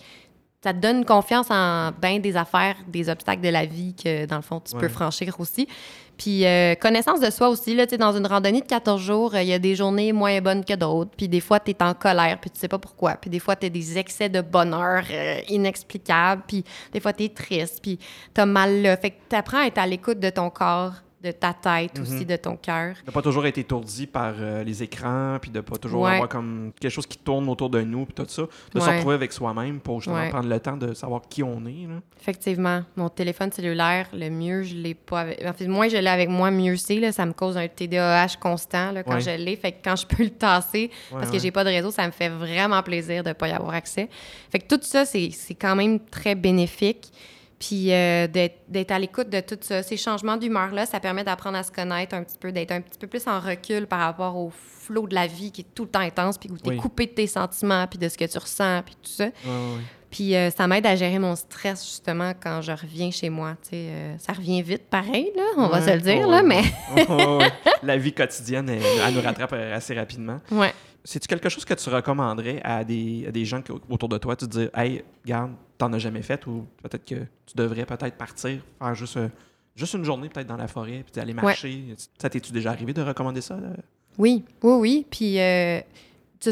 ça te donne confiance en bien des affaires, des obstacles de la vie que, dans le fond, tu Ouais. peux franchir aussi. Puis euh, connaissance de soi aussi, là, tu dans une randonnée de 14 jours, euh, il y a des journées moins bonnes que d'autres. Puis des fois, tu es en colère, puis tu sais pas pourquoi. Puis des fois, tu as des excès de bonheur euh, inexplicables. Puis des fois, tu es triste, puis tu as mal là. Fait que tu apprends à être à l'écoute de ton corps, de ta tête aussi, de ton cœur. De pas toujours être étourdi par euh, les écrans, puis de pas toujours Ouais. avoir comme quelque chose qui tourne autour de nous, puis tout ça. De se Ouais. retrouver avec soi-même pour justement Ouais. prendre le temps de savoir qui on est. Là. Effectivement, mon téléphone cellulaire, le mieux, je l'ai pas avec. En fait, moins je l'ai avec moi, mieux c'est. Là, ça me cause un TDAH constant là, quand je l'ai. Fait que quand je peux le tasser, parce que j'ai pas de réseau, ça me fait vraiment plaisir de pas y avoir accès. Fait que tout ça, c'est c'est quand même très bénéfique. Puis euh, d'être d'être à l'écoute de tout ça. Ces changements d'humeur-là, ça permet d'apprendre à se connaître un petit peu, d'être un petit peu plus en recul par rapport au flot de la vie qui est tout le temps intense, puis où tu es Oui. coupé de tes sentiments, puis de ce que tu ressens, puis tout ça. Puis euh, ça m'aide à gérer mon stress, justement, quand je reviens chez moi. Tu sais, euh, ça revient vite, pareil, là, on va se le dire, là, mais... La vie quotidienne, elle, elle nous rattrape euh, assez rapidement. Ouais. C'est-tu quelque chose que tu recommanderais à des, à des gens qui- autour de toi? Tu te dis, hey, regarde, t'en as jamais fait ou peut-être que tu devrais peut-être partir, faire juste, euh, juste une journée peut-être dans la forêt, puis aller marcher? Ça t'es-tu déjà arrivé de recommander ça? là? Oui, oui, oui. Puis, euh,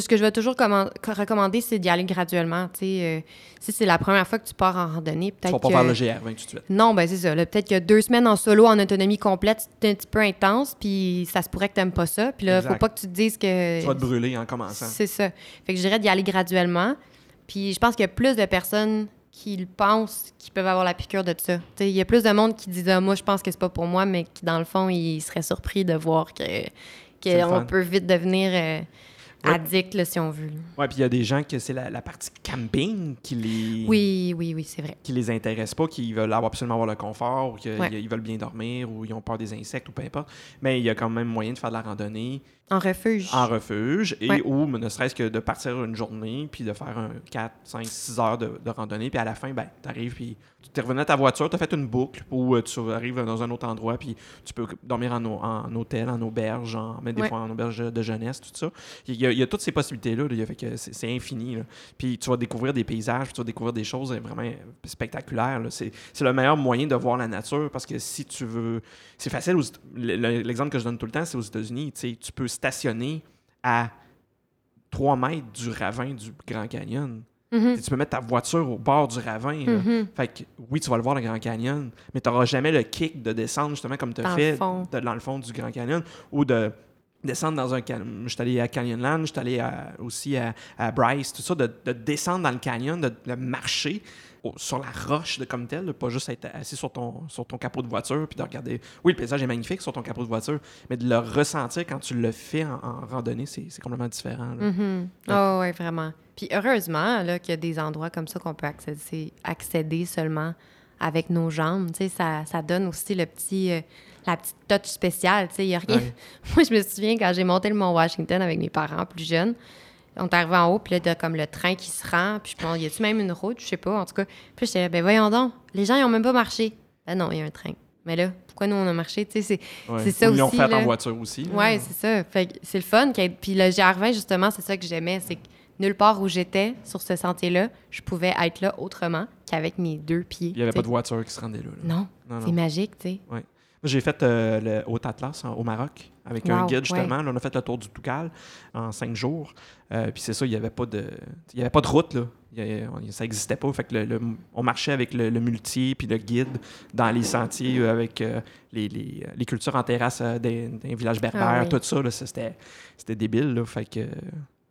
ce que je vais toujours comman- recommander, c'est d'y aller graduellement. Tu sais, euh, si c'est la première fois que tu pars en randonnée, Tu peut-être vas pas faire le GR20 tout de suite. Non, ben c'est ça. Peut-être que deux semaines en solo, en autonomie complète, c'est un petit peu intense, puis ça se pourrait que t'aimes pas ça. Puis là, Exact. faut pas que tu te dises que... Tu vas te brûler en commençant. C'est ça. Fait que je dirais d'y aller graduellement. Puis je pense qu'il y a plus de personnes qui le pensent qui peuvent avoir la piqûre de ça. Tu Il y a plus de monde qui disent ah, moi je pense que c'est pas pour moi, mais qui dans le fond ils seraient surpris de voir que qu'on peut vite devenir euh, Ouais. addict là, si on veut. Ouais, puis il y a des gens que c'est la, la partie camping qui les, Oui, oui, oui, c'est vrai. qui les intéresse pas, qui veulent avoir- absolument avoir le confort, ou qu'ils Ouais. veulent bien dormir, ou ils ont peur des insectes, ou peu importe. Mais il y a quand même moyen de faire de la randonnée En refuge. en refuge, et Ouais. ou ne serait-ce que de partir une journée, puis de faire un 4, 5, 6 heures de, de randonnée, puis à la fin, ben, tu arrives, puis tu es revenu à ta voiture, tu as fait une boucle, où euh, tu arrives dans un autre endroit, puis tu peux dormir en, en hôtel, en auberge, en, même des Ouais. fois en auberge de jeunesse, tout ça. Il y a, il y a toutes ces possibilités-là, là, il y a fait que c'est infini. là. Puis tu vas découvrir des paysages, puis tu vas découvrir des choses euh, vraiment spectaculaires. là. C'est le meilleur moyen de voir la nature parce que si tu veux. C'est facile. L'exemple que je donne tout le temps, c'est aux États-Unis. Tu sais, tu peux stationner à 3 mètres du ravin du Grand Canyon. Mhm. Tu peux mettre ta voiture au bord du ravin. Mhm. Fait que oui, tu vas le voir, le Grand Canyon, mais tu n'auras jamais le kick de descendre justement comme tu as Dans fait de- dans le fond du Grand Canyon ou de descendre dans un canyon. Je suis allé à Canyonland, je suis allé à- aussi à, à Bryce, tout ça, de, de descendre dans le canyon, de, de marcher au- sur la roche de comme tel, pas juste être assis sur ton, sur ton capot de voiture puis de regarder. Oui, le paysage est magnifique sur ton capot de voiture, mais de le ressentir quand tu le fais en, en randonnée, c'est complètement différent. Mhm. Oh, ouais, vraiment. Puis heureusement là, qu'il y a des endroits comme ça qu'on peut accéder, accéder seulement avec nos jambes. Tu sais, ça, ça donne aussi le petit, euh, la petite touch spéciale. Tu sais, il y a rien. Ouais. <laughs> Moi, je me souviens quand j'ai monté le Mont Washington avec mes parents plus jeunes. On est arrivé en haut, puis là, t'as comme le train qui se rend, puis je pense, y a-tu même une route? Je sais pas, en tout cas. Puis j'étais ben voyons donc, les gens, ils ont même pas marché. Ben non, il y a un train. Mais là, pourquoi nous, on a marché? Tu sais, c'est Ouais. c'est ça Ou Ils l'ont aussi, fait là. en voiture aussi. Ouais, c'est ça. Fait que c'est le fun. Puis le GR20, justement, c'est ça que j'aimais. C'est que nulle part où j'étais sur ce sentier-là, je pouvais être là autrement qu'avec mes deux pieds. Il n'y avait pas de voiture qui se rendait là. là. Non, Non, non. c'est magique, tu sais. Moi, J'ai fait euh, le Haut Atlas au Maroc avec un guide justement. Là, on a fait le tour du Toucal en cinq jours. Euh, puis c'est ça, il n'y avait pas de, il y avait pas de route là. Il y avait- on- ça n'existait pas. Fait que le- le- on marchait avec le, le muletier puis le guide dans les sentiers euh, avec euh, les, les- les cultures en terrasse des villages berbères, Ah oui. tout ça. c'était, c'était débile. Là, fait que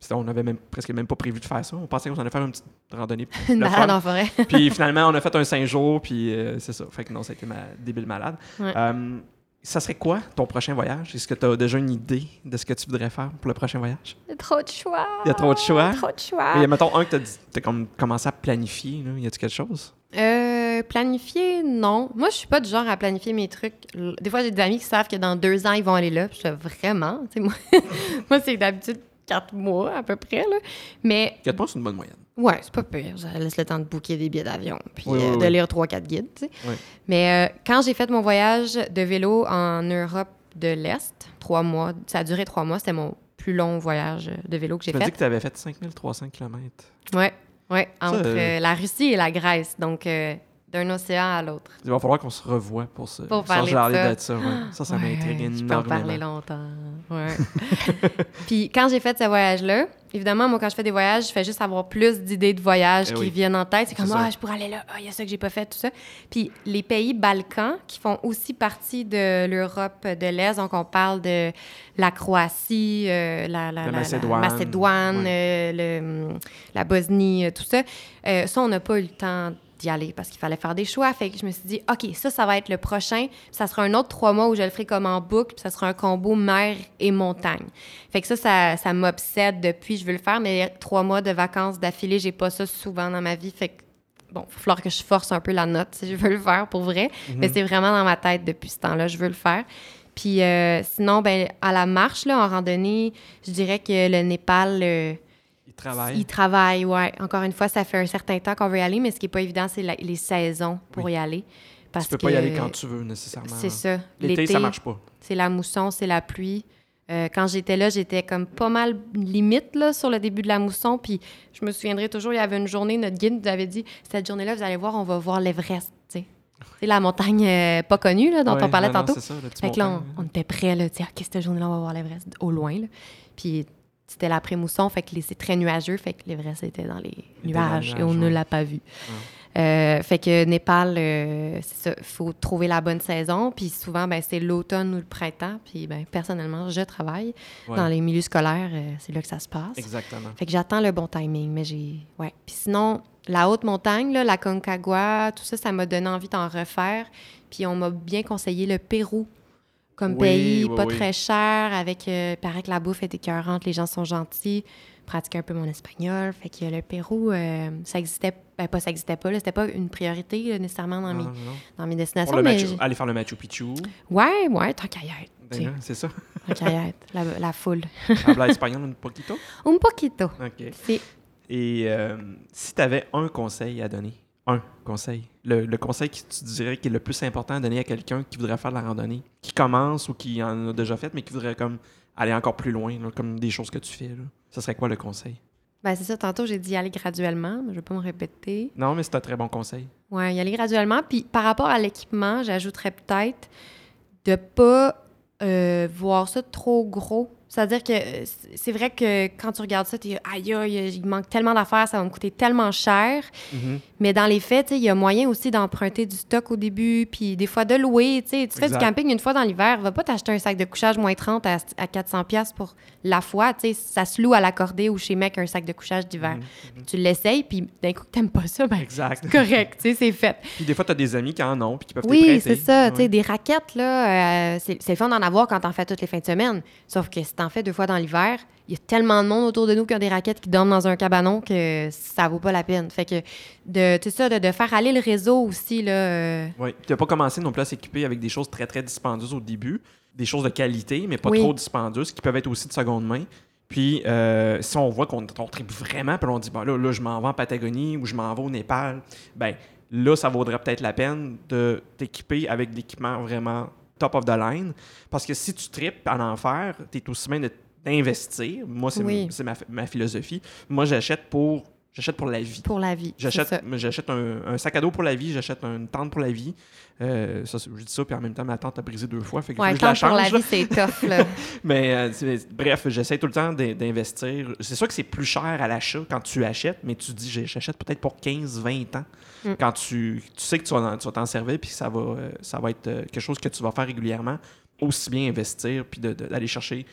On avait même, presque même pas prévu de faire ça. On pensait qu'on allait faire une petite randonnée. Une balade en forêt. <laughs> puis finalement, on a fait un cinq jours, puis euh, c'est ça. Fait que non, ça a été ma débile malade. Ouais. Euh, ça serait quoi ton prochain voyage? Est-ce que tu as déjà une idée de ce que tu voudrais faire pour le prochain voyage? Il y a trop de choix. Il y a trop de choix? Trop de choix. Mais mettons un que tu as, comme commencé à planifier. Là. Y a-tu quelque chose? Euh, planifier, non. Moi, je suis pas du genre à planifier mes trucs. Des fois, j'ai des amis qui savent que dans deux ans, ils vont aller là. Puis je fais vraiment. Moi, <laughs> moi c'est d'habitude quatre mois à peu près. Là. Mais Quatre mois, c'est une bonne moyenne. ouais, c'est pas pire. Ça laisse le temps de booker des billets d'avion. Puis Oui, oui, euh, de lire trois, quatre guides. tu sais. Oui. Mais euh, quand j'ai fait mon voyage de vélo en Europe de l'Est, trois mois, ça a duré trois mois. C'était mon plus long voyage de vélo que j'ai Tu m'as dit fait. que tu avais fait 5300 km. Ouais, ouais, entre euh, euh, la Russie et la Grèce. Donc, euh, d'un océan à l'autre. Il va falloir qu'on se revoie pour ça. Pour parler de ça. ouais. Ça, ça Ouais, m'intrigue Je peux en parler énormément. longtemps. Ouais. <laughs> Puis quand j'ai fait ce voyage-là, évidemment, moi, quand je fais des voyages, je fais juste avoir plus d'idées de voyages Eh qui oui. viennent en tête. C'est comme, ah, je pourrais aller là, ah, il y a ça que j'ai pas fait, tout ça. Puis les pays Balkans, qui font aussi partie de l'Europe de l'Est, donc on parle de la Croatie, euh, la, la, La la- Macédoine. Macédoine, euh, le- la Bosnie, euh, tout ça. Euh, ça, on n'a pas eu le temps d'y aller parce qu'il fallait faire des choix. Fait que je me suis dit, OK, ça, ça va être le prochain. Puis ça sera un autre trois mois où je le ferai comme en boucle. Puis ça sera un combo mer et montagne. Fait que ça, ça, ça m'obsède depuis. Je veux le faire, mais trois mois de vacances d'affilée, j'ai pas ça souvent dans ma vie. Fait que, bon, il va falloir que je force un peu la note si je veux le faire pour vrai. Mais c'est vraiment dans ma tête depuis ce temps-là. Je veux le faire. Puis euh, sinon, ben, à la marche, là, en randonnée, je dirais que le Népal... euh, Il travaille. il travaille, ouais. Encore une fois, ça fait un certain temps qu'on veut y aller, mais ce qui n'est pas évident, c'est les saisons pour Oui. y aller. Parce Tu peux que pas y aller quand tu veux, nécessairement. C'est ça. L'été, ça marche pas. c'est la mousson, c'est la pluie. Euh, quand j'étais là, j'étais comme pas mal limite là, sur le début de la mousson. Puis je me souviendrai toujours, il y avait une journée, notre guide nous avait dit cette journée-là, vous allez voir, on va voir l'Everest. C'est la montagne euh, pas connue là, dont Ouais, on parlait non, non, tantôt. c'est ça, le petit Fait que là, on, on était prêts, là, OK, cette journée-là, on va voir l'Everest au loin, là. Puis c'était l'après-mousson, fait que c'est très nuageux, fait que l'Everest était dans les était dans les nuages et on ne l'a pas vu. Euh, fait que Népal, euh, c'est ça, il faut trouver la bonne saison, puis souvent, ben, c'est l'automne ou le printemps, puis ben, personnellement, je travaille Ouais. dans les milieux scolaires, euh, c'est là que ça se passe. Exactement. Fait que j'attends le bon timing, mais j'ai... Ouais. Puis sinon, la haute montagne, là, la Concagua, tout ça, ça m'a donné envie d'en refaire. Puis on m'a bien conseillé le Pérou comme Oui, pays, oui, pas oui. très cher, avec... Euh, paraît que la bouffe est écœurante, les gens sont gentils, pratiquer un peu mon espagnol. Fait que le Pérou, euh, ça existait... Ben, pas ça existait pas, là, c'était pas une priorité là, nécessairement dans, Non, mes, non, dans mes destinations, mais... Machu- aller faire le Machu Picchu. Ouais, ouais, tant qu'à y être. Ben, hein, c'est ça. Tant qu'à y <laughs> être, la, la foule. Habla espagnol un poquito? Un poquito. OK. Et euh, si tu avais un conseil à donner, un conseil, le, le conseil que tu dirais qui est le plus important à donner à quelqu'un qui voudrait faire de la randonnée, qui commence ou qui en a déjà fait, mais qui voudrait comme aller encore plus loin, là, comme des choses que tu fais, là. ça serait quoi le conseil? Ben, c'est ça, tantôt, j'ai dit y aller graduellement, mais je vais pas me répéter. Non, mais c'est un très bon conseil. Ouais, y aller graduellement. Puis par rapport à l'équipement, j'ajouterais peut-être de pas euh, voir ça trop gros. C'est-à-dire que euh, c'est- vrai que quand tu regardes ça, tu es aïe, aïe, il manque tellement d'affaires, ça va me coûter tellement cher. Mhm. Mais dans les faits, tu il y a moyen aussi d'emprunter du stock au début, puis des fois de louer. tu sais. Tu fais du camping une fois dans l'hiver, va pas t'acheter un sac de couchage moins 30 à, à 400$ piastres pour la fois. tu. Ça se loue à l'accordé ou chez Mec un sac de couchage d'hiver. Mhm. Tu l'essayes, puis d'un coup, que t'aimes pas ça, ben Exact. correct, tu c'est fait. Puis des fois, tu as des amis qui en ont puis qui peuvent te Oui, prêter. c'est ça. Ouais. Tu des raquettes, là, euh, c'est le fun d'en avoir quand t'en fais toutes les fins de semaine. Sauf que t'en fais deux fois dans l'hiver, il y a tellement de monde autour de nous qui ont des raquettes qui dorment dans un cabanon que ça vaut pas la peine. Fait que, de, ça, de, de faire aller le réseau aussi, là. euh, Oui. Tu n'as pas commencé non plus à s'équiper avec des choses très, très dispendieuses au début, des choses de qualité, mais pas Oui. trop dispendieuses, qui peuvent être aussi de seconde main. Puis, euh, si on voit qu'on on tripe vraiment, puis on dit, bon, là, là, je m'en vais en Patagonie ou je m'en vais au Népal, ben là, ça vaudrait peut-être la peine de t'équiper avec de l'équipement vraiment top of the line. Parce que si tu tripes en enfer, tu es aussi bien d'investir. Moi, c'est Oui. ma philosophie. Moi, j'achète pour, j'achète pour la vie. pour la vie. J'achète, j'achète un, un sac à dos pour la vie, j'achète une tente pour la vie. Euh, ça, je dis ça, puis en même temps, ma tente a brisé deux fois. Fait que Ouais, je la pour la là. vie, c'est tough, là. <laughs> Mais euh, bref, j'essaie tout le temps d'in- d'investir. C'est sûr que c'est plus cher à l'achat quand tu achètes, mais tu dis j'achète peut-être pour 15-20 ans. Mm. Quand tu, tu sais que tu vas, en- tu vas t'en servir, puis ça va, euh, ça va être quelque chose que tu vas faire régulièrement, aussi bien investir, puis d'aller chercher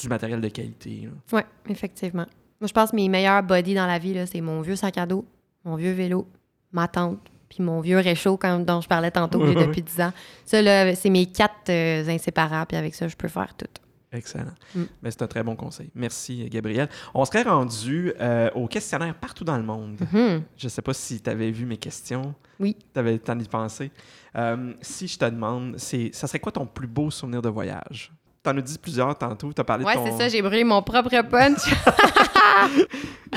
du matériel de qualité. ouais, effectivement. Moi, je pense que mes meilleurs bodies dans la vie, c'est mon vieux sac à dos, mon vieux vélo, ma tente, puis mon vieux réchaud comme, dont je parlais tantôt, que j'ai depuis 10 ans. Ça, là, c'est mes quatre euh, inséparables, puis avec ça, je peux faire tout. Excellent. Mm. Mais c'est un très bon conseil. Merci, Gabriel. On serait rendu euh, au questionnaire partout dans le monde. Mhm. Je ne sais pas si tu avais vu mes questions. Oui. Tu avais le temps d'y penser. Euh, si je te demande, c'est, ça serait quoi ton plus beau souvenir de voyage? Tu en as dit plusieurs tantôt. Tu as parlé Ouais, de ton... c'est ça, j'ai brûlé mon propre punch. <laughs>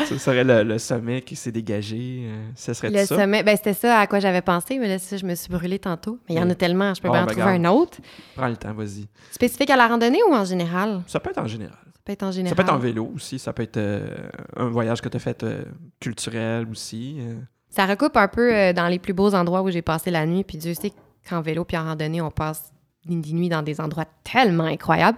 Ce serait le, le sommet qui s'est dégagé. euh, ce serait le ça? sommet, ben c'était ça à quoi j'avais pensé, mais là, ça, je me suis brûlée tantôt. Mais il y en a tellement, je peux Bon, bien en ben, trouver garde. un autre. Prends le temps, vas-y. Spécifique à la randonnée ou en général? Ça peut être en général. Ça peut être en général. Ça peut être en vélo aussi. Ça peut être euh, un voyage que tu as fait euh, culturel aussi. euh. Ça recoupe un peu dans les plus beaux endroits où j'ai passé la nuit. Puis Dieu sait qu'en vélo puis en randonnée, on passe des nuits dans des endroits tellement incroyables.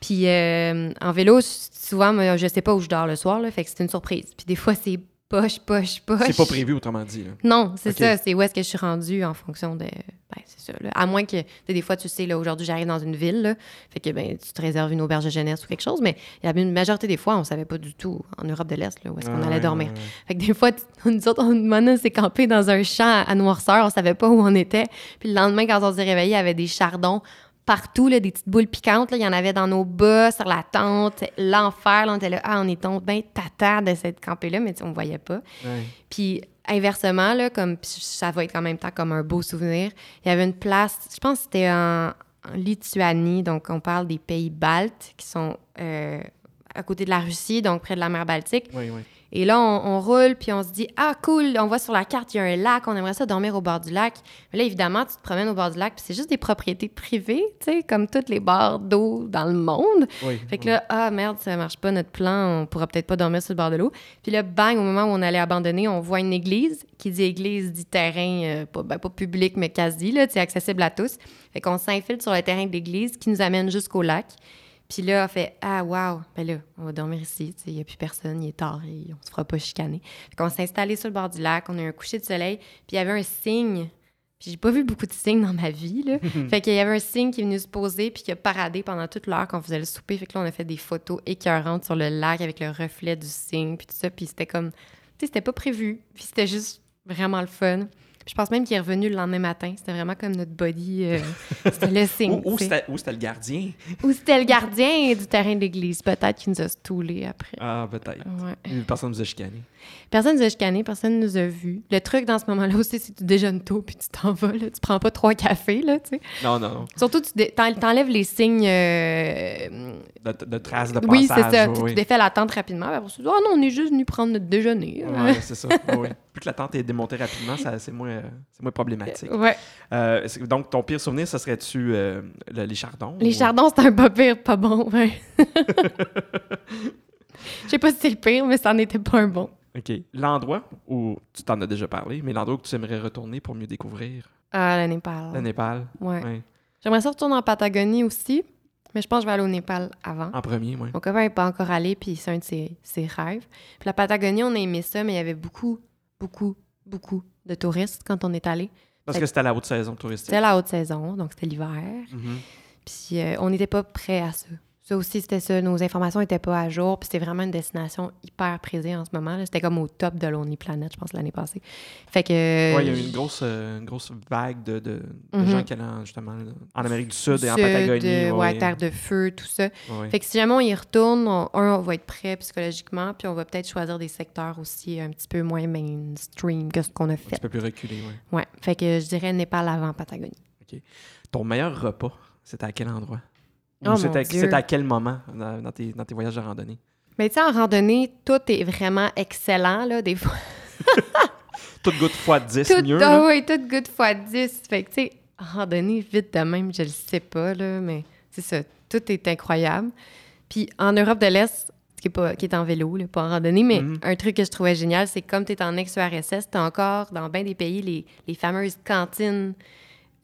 Puis euh, en vélo, souvent, moi, je sais pas où je dors le soir, là, fait que c'est une surprise. Puis des fois, c'est poche, poche, poche. C'est pas prévu, autrement dit. là. Non, c'est ça. C'est où est-ce que je suis rendue en fonction de. Ben, c'est ça. là. À moins que, tu sais, des fois, tu sais, là, aujourd'hui, j'arrive dans une ville, là, fait que, ben, tu te réserves une auberge de jeunesse ou quelque chose, mais il y a une majorité des fois, on savait pas du tout en Europe de l'Est, là, où est-ce qu'on Ah, allait dormir. ouais, ouais. Fait que des fois, <laughs> nous autres, on s'est campé dans un champ à noirceur, on savait pas où on était. Puis le lendemain, quand on s'est réveillé, il y avait des chardons partout, là, des petites boules piquantes. là. Il y en avait dans nos bas, sur la tente. L'enfer, là, on était là, ah, on est tombé bien tata de cette campée-là, mais on voyait pas. Ouais. Puis inversement, là, comme ça va être en même temps comme un beau souvenir, il y avait une place, je pense que c'était en, en Lituanie, donc on parle des pays baltes qui sont euh, à côté de la Russie, donc près de la mer Baltique. Oui, oui. Et là, on, on roule, puis on se dit Ah, cool, on voit sur la carte, il y a un lac, on aimerait ça dormir au bord du lac. Mais là, évidemment, tu te promènes au bord du lac, puis c'est juste des propriétés privées, tu sais, comme toutes les barres d'eau dans le monde. oui. Fait que là, ah merde, ça marche pas notre plan, on pourra peut-être pas dormir sur le bord de l'eau. Puis là, bang, au moment où on allait abandonner, on voit une église qui dit église dit terrain, euh, pas, ben, pas public, mais quasi, là, accessible à tous. Fait qu'on s'infiltre sur le terrain de l'église qui nous amène jusqu'au lac. Puis là, on fait Ah, wow, ben là, on va dormir ici, il n'y a plus personne, il est tard, et on se fera pas chicaner. Fait qu'on s'est installé sur le bord du lac, on a eu un coucher de soleil, puis il y avait un signe. Puis j'ai pas vu beaucoup de signes dans ma vie, là. <laughs> fait qu'il y avait un signe qui est venu se poser, puis qui a paradé pendant toute l'heure qu'on faisait le souper. Fait que là, on a fait des photos écœurantes sur le lac avec le reflet du signe, puis tout ça. Puis c'était comme, tu sais, c'était pas prévu, puis c'était juste vraiment le fun. Je pense même qu'il est revenu le lendemain matin. C'était vraiment comme notre body. euh, c'était le signe. <laughs> Ou, ou c'était le gardien. Ou c'était le gardien du terrain de l'église. Peut-être qu'il nous a stoulés après. Ah, peut-être. Ouais. Personne nous a chicané. Personne nous a chicané, personne nous a vus. Le truc dans ce moment-là aussi, c'est que tu déjeunes tôt puis tu t'en vas. Là. Tu prends pas trois cafés, là, tu sais. Non, non, non. Surtout, tu t'enlèves les signes... euh, De, de traces de oui, passage. c'est ça. oui, Tu, oui. tu défais la tente rapidement. puis Après, tu dis, ah non, on est juste venu prendre notre déjeuner. Ouais, c'est ça. Oui, oui. Que la tente est démontée rapidement, c'est moins, euh, moins problématique. Ouais. Euh, donc, ton pire souvenir, ça serait-tu euh, le- les chardons? Les ou- chardons, c'est un pas pire, pas bon. <laughs> Ouais. Je sais pas si c'est le pire, mais ça n'était pas un bon. OK. L'endroit où tu t'en as déjà parlé, mais l'endroit où tu aimerais retourner pour mieux découvrir? Ah, le Népal. le Népal. Ouais. Ouais. J'aimerais ça retourner en Patagonie aussi, mais je pense que je vais aller au Népal avant. En premier, oui. Mon copain n'est pas encore allé, puis c'est un de ses, ses rêves. Puis la Patagonie, on a aimé ça, mais il y avait beaucoup, beaucoup, beaucoup de touristes quand on est allé. Parce Fait que c'était la haute saison touristique. C'était la haute saison, donc c'était l'hiver. Mhm. Puis euh, on n'était pas prêt à ça. Ça aussi, c'était ça. Nos informations n'étaient pas à jour. Puis c'était vraiment une destination hyper prisée en ce moment. C'était comme au top de Lonely Planet, je pense, l'année passée. Fait que. Ouais, il y a eu une grosse, euh, une grosse vague de, de, de Mhm. gens qui allaient en, justement en Amérique du Sud et en Patagonie. euh, ouais, ouais, Terre de Feu, tout ça. ouais. Fait que si jamais on y retourne, on, un, on va être prêt psychologiquement, puis on va peut-être choisir des secteurs aussi un petit peu moins mainstream que ce qu'on a Un fait. petit peu plus reculé, ouais. Ouais. Fait que je dirais Népal avant Patagonie. Ton meilleur repas, c'était à quel endroit? Oh, c'était à quel moment dans, dans tes, dans tes voyages de randonnée? Mais tu sais, en randonnée, tout est vraiment excellent, là, des fois. <laughs> Tout goûte fois 10 Tout, mieux. ah là. oui, tout good fois 10. Fait que, tu sais, en randonnée, vite de même, je le sais pas, là, mais c'est ça. Tout est incroyable. Puis en Europe de l'Est, qui est, pas, qui est en vélo, là, pas en randonnée, mais Mhm. un truc que je trouvais génial, c'est que comme tu es en ex-URSS, tu as encore, dans bien des pays, les, les fameuses cantines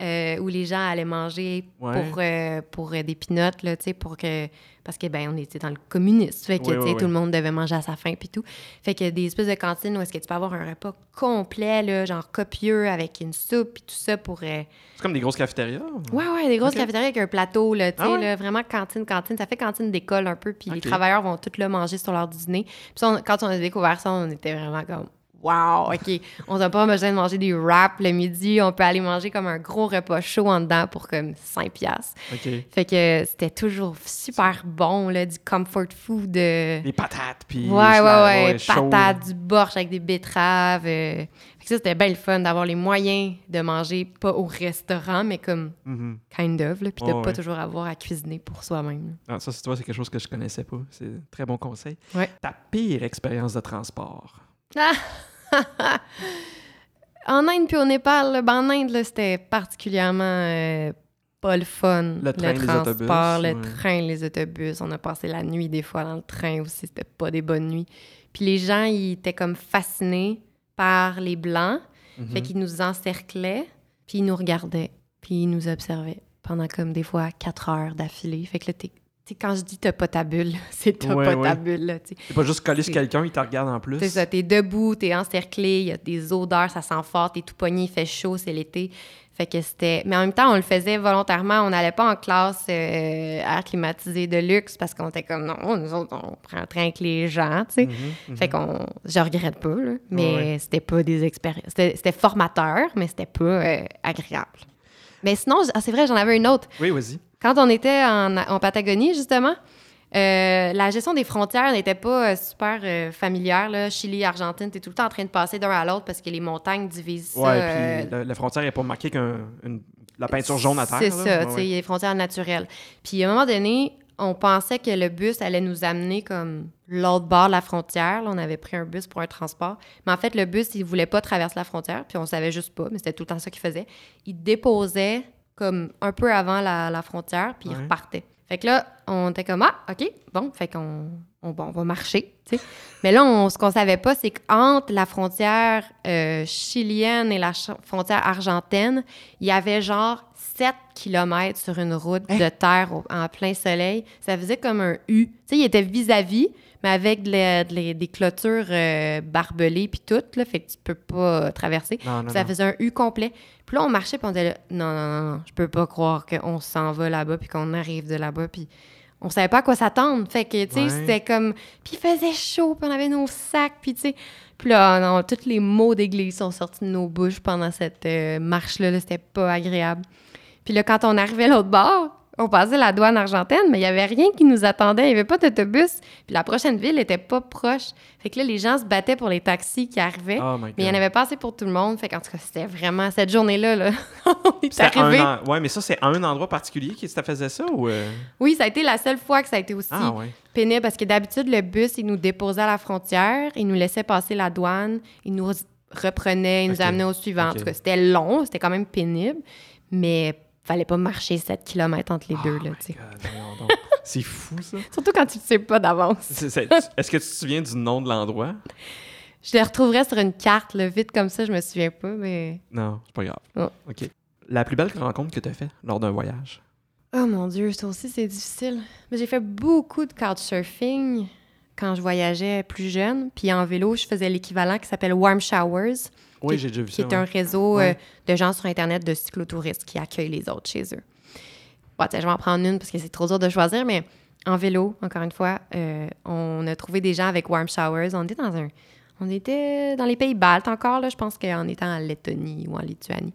euh, où les gens allaient manger Ouais. pour, euh, pour euh, des pinottes, là, tu sais, pour que... Parce que, ben, on était dans le communisme, fait que, sais, tout le monde devait manger à sa faim, puis tout. Fait que des espèces de cantines où est-ce que tu peux avoir un repas complet, là, genre copieux, avec une soupe, puis tout ça pour... euh, C'est comme des grosses cafétérias? Ouais, ouais, des grosses Ok. cafétérias avec un plateau, là, tu sais, Ah ouais? là, vraiment cantine, cantine. Ça fait cantine d'école un peu, puis les travailleurs vont tous là manger sur leur dîner. Puis quand on a découvert ça, on était vraiment comme, wow, OK, on n'a pas besoin de manger des wraps le midi, on peut aller manger comme un gros repas chaud en dedans pour comme 5 piastres. OK. Fait que c'était toujours super bon, là, du comfort food. euh, Des patates, puis... Ouais, ouais, ouais. Patates, du borsch avec des betteraves. euh. Fait que ça, c'était bien le fun d'avoir les moyens de manger, pas au restaurant, mais comme Mhm. kind of, là, puis de Ouais, pas toujours avoir à cuisiner pour soi-même. Ah, ça, c'est toi, c'est quelque chose que je connaissais pas. C'est un très bon conseil. Ouais. Ta pire expérience de transport? <laughs> En Inde puis au Népal, ben, en Inde, là, c'était particulièrement euh, pas le fun. Le train, transport, autobus, le ouais. train, les autobus. On a passé la nuit des fois dans le train aussi. C'était pas des bonnes nuits. Puis les gens, ils étaient comme fascinés par les Blancs. Mhm. Fait qu'ils nous encerclaient, puis ils nous regardaient, puis ils nous observaient pendant comme des fois quatre heures d'affilée. Fait que là, t'es- quand je dis t'as pas ta bulle, <laughs> c'est t'as Ouais, pas ouais. ta bulle. C'est pas juste coller sur quelqu'un, il te regarde en plus. C'est ça, t'es debout, t'es encerclé, il y a des odeurs, ça sent fort, t'es tout pogné, il fait chaud, c'est l'été. Fait que c'était... Mais en même temps, on le faisait volontairement. On n'allait pas en classe euh, air climatisé de luxe parce qu'on était comme, non, nous autres, on prend le train avec les gens, tu sais. Mhm, mhm. Fait qu'on... Je regrette pas, là, mais Ouais. c'était pas des expériences... C'était, formateur, mais c'était pas euh, agréable. Mais sinon, ah, c'est vrai, j'en avais une autre. Oui, vas-y. Quand on était en, en Patagonie, justement, euh, la gestion des frontières n'était pas euh, super euh, familière. Là. Chili, Argentine, tu es tout le temps en train de passer d'un à l'autre parce que les montagnes divisent ça. Ouais, puis la, la frontière n'est pas marquée qu'un une- la peinture jaune à terre. C'est ça, tu sais, des frontières naturelles. Puis à un moment donné, on pensait que le bus allait nous amener comme l'autre bord de la frontière. Là, on avait pris un bus pour un transport. Mais en fait, le bus, il voulait pas traverser la frontière, puis on savait juste pas, mais c'était tout le temps ça qu'il faisait. Il déposait comme un peu avant la, la frontière, puis il Ouais. repartait. Fait que là, on était comme, ah, OK, bon, fait qu'on on, bon, on va marcher, tu sais. Mais là, on, ce qu'on savait pas, c'est qu'entre la frontière euh, chilienne et la ch- frontière argentine, il y avait genre 7 km sur une route Hein? de terre au- en plein soleil. Ça faisait comme un U. Tu sais, il était vis-à-vis, mais avec de la- de la- des clôtures euh, barbelées puis tout, là, fait que tu peux pas traverser. Non, non, ça non. faisait un U complet. Puis là, on marchait, puis on là, non, non, non, non, je peux pas croire qu'on s'en va là-bas, puis qu'on arrive de là-bas, puis on savait pas à quoi s'attendre. Fait que, tu sais, Ouais. c'était comme... Puis il faisait chaud, puis on avait nos sacs, puis tu sais... Puis là, non, tous les mots d'église sont sortis de nos bouches pendant cette euh, marche-là. là, c'était pas agréable. Puis là, quand on arrivait à l'autre bord, on passait la douane argentine, mais il y avait rien qui nous attendait. Il y avait pas d'autobus. Puis la prochaine ville était pas proche. Fait que là, les gens se battaient pour les taxis qui arrivaient. Oh Mais il n'y en avait pas assez pour tout le monde. Fait qu'en tout cas, c'était vraiment cette journée-là, là, <laughs> on est C'était arrivé. un en- Ouais, mais ça, c'est un endroit particulier qui ça faisait ça ou. euh? Oui, ça a été la seule fois que ça a été aussi Ah, ouais. pénible parce que d'habitude, le bus, il nous déposait à la frontière, il nous laissait passer la douane, il nous reprenait, il nous amenait au suivant. En tout cas, c'était long, c'était quand même pénible, mais fallait pas marcher 7 km entre les deux, là, Oh donc. <laughs> C'est fou, ça. Surtout quand tu le sais pas d'avance. <laughs> Est-ce que tu te souviens du nom de l'endroit? Je le retrouverais sur une carte, là, vite comme ça, je me souviens pas, mais... Non, c'est pas grave. Oh. OK. La plus belle rencontre que tu as faite lors d'un voyage? Oh mon Dieu, ça aussi, c'est difficile. Mais j'ai fait beaucoup de couchsurfing quand je voyageais plus jeune. Puis en vélo, je faisais l'équivalent qui s'appelle Warm Showers, Oui, Qui- j'ai déjà vu qui ça. est un réseau Ouais. euh, de gens sur Internet de cyclotouristes qui accueillent les autres chez eux. Bon, je vais en prendre une parce que c'est trop dur de choisir, mais en vélo, encore une fois, euh, on a trouvé des gens avec Warm Showers. On était dans un... On était dans les pays baltes encore, là, je pense qu'en étant en Lettonie ou en Lituanie.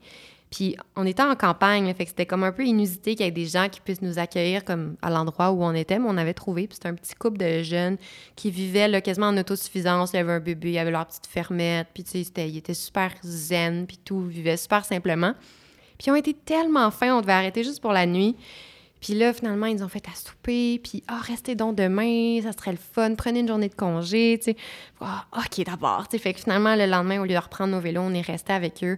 Puis on était en campagne, fait que c'était comme un peu inusité qu'il y ait des gens qui puissent nous accueillir comme à l'endroit où on était, mais on avait trouvé. Puis c'était un petit couple de jeunes qui vivaient là, quasiment en autosuffisance. Il y avait un bébé, il y avait leur petite fermette, puis tu sais, ils étaient super zen, puis tout, ils vivaient super simplement. Puis ils ont été tellement fins, on devait arrêter juste pour la nuit. Puis là, finalement, ils ont fait à souper, puis « Ah, restez donc demain, ça serait le fun, prenez une journée de congé, tu sais. Ah, OK, d'abord. Fait que finalement, le lendemain, au lieu de reprendre nos vélos, on est resté avec eux.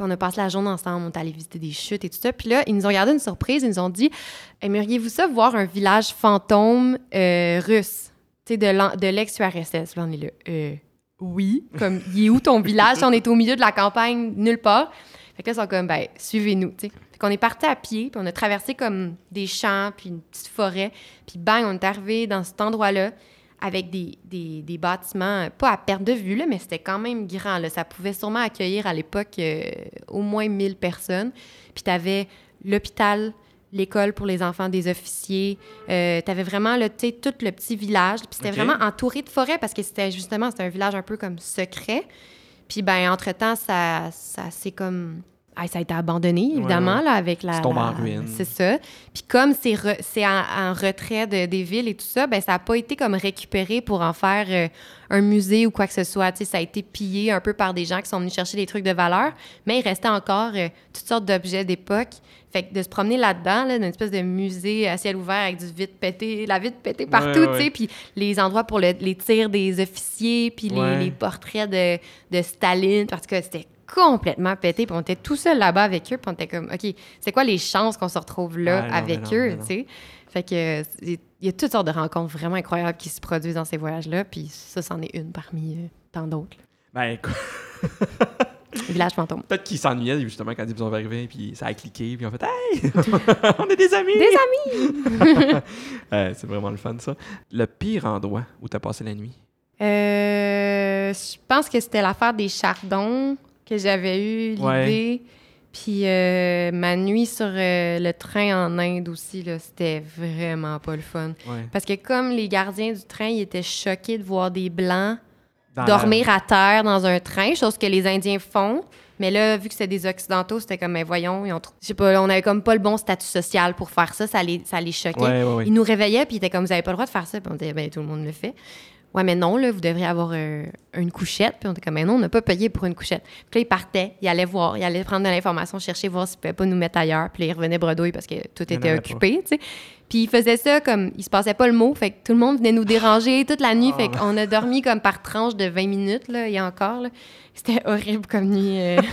Puis on a passé la journée ensemble, on est allé visiter des chutes et tout ça. Puis là, ils nous ont gardé une surprise, ils nous ont dit « Aimeriez-vous ça, voir un village fantôme euh, russe? » Tu sais, de l'ex-URSS. Là, on est là « Euh, oui. » Comme, <laughs> il est où ton village? On est au milieu de la campagne, nulle part? Fait que là, ils sont comme, ben, suivez-nous, tu sais. Fait qu'on est parti à pied, puis on a traversé comme des champs, puis une petite forêt, puis bang, on est arrivé dans cet endroit-là avec des, des, des bâtiments, pas à perte de vue, là, mais c'était quand même grand. Là. Ça pouvait sûrement accueillir à l'époque euh, au moins 1000 personnes. Puis tu avais l'hôpital, l'école pour les enfants des officiers. Euh, tu avais vraiment là, tout le petit village. Puis c'était vraiment entouré de forêt parce que c'était justement c'était un village un peu comme secret. Puis ben entre-temps, ça, ça s'est comme... ça a été abandonné, évidemment, ouais. là, avec la... C'est tombé en ruine. C'est ça. Puis comme c'est re- c'est en, en retrait de- des villes et tout ça, ben ça n'a pas été comme récupéré pour en faire euh, un musée ou quoi que ce soit. Ça a été pillé un peu par des gens qui sont venus chercher des trucs de valeur, mais il restait encore euh, toutes sortes d'objets d'époque. Fait que de se promener là-dedans, là, dans une espèce de musée à ciel ouvert avec du vide pété, la vide pétée partout, Ouais, tu sais, ouais. puis les endroits pour le- les tirs des officiers, puis les portraits de, de Staline, parce que c'était complètement pété, puis on était tout seul là-bas avec eux, puis on était comme, OK, c'est quoi les chances qu'on se retrouve là non, avec non, eux, tu sais? Fait que il y a toutes sortes de rencontres vraiment incroyables qui se produisent dans ces voyages-là, puis ça, c'en est une parmi euh, tant d'autres. Ben, écoute, <laughs> Village fantôme. peut-être qu'ils s'ennuyaient justement quand ils sont arrivés, puis ça a cliqué, puis on fait Hey, <laughs> on est des amis! Des amis! <laughs> Euh, c'est vraiment le fun, ça. Le pire endroit où t'as passé la nuit? Euh, je pense que c'était l'affaire des chardons que j'avais eu l'idée. Puis euh, ma nuit sur euh, le train en Inde aussi, là, c'était vraiment pas le fun. Ouais. Parce que comme les gardiens du train, ils étaient choqués de voir des Blancs Dans dormir à terre dans un train, chose que les Indiens font. Mais là, vu que c'était des Occidentaux, c'était comme, mais voyons, ils ont je sais pas, on avait comme pas le bon statut social pour faire ça, ça les, ça les choquait. Ouais, ouais, ouais. Ils nous réveillaient, puis ils étaient comme, vous avez pas le droit de faire ça. Puis on disait, ben tout le monde le fait. Ouais, mais non, là, vous devriez avoir euh, une couchette. Puis on était comme, mais non, on n'a pas payé pour une couchette. Puis là, ils partaient, ils allaient voir, ils allaient prendre de l'information, chercher, voir s'ils pouvaient pas nous mettre ailleurs. Puis là, ils revenaient bredouille parce que tout Il était occupé, tu sais. Puis ils faisaient ça comme, il se passait pas le mot, fait que tout le monde venait nous déranger <laughs> toute la nuit. Ah. Fait qu'on a dormi comme par tranche de 20 minutes, là, et encore, là. C'était horrible comme nuit. euh. <laughs>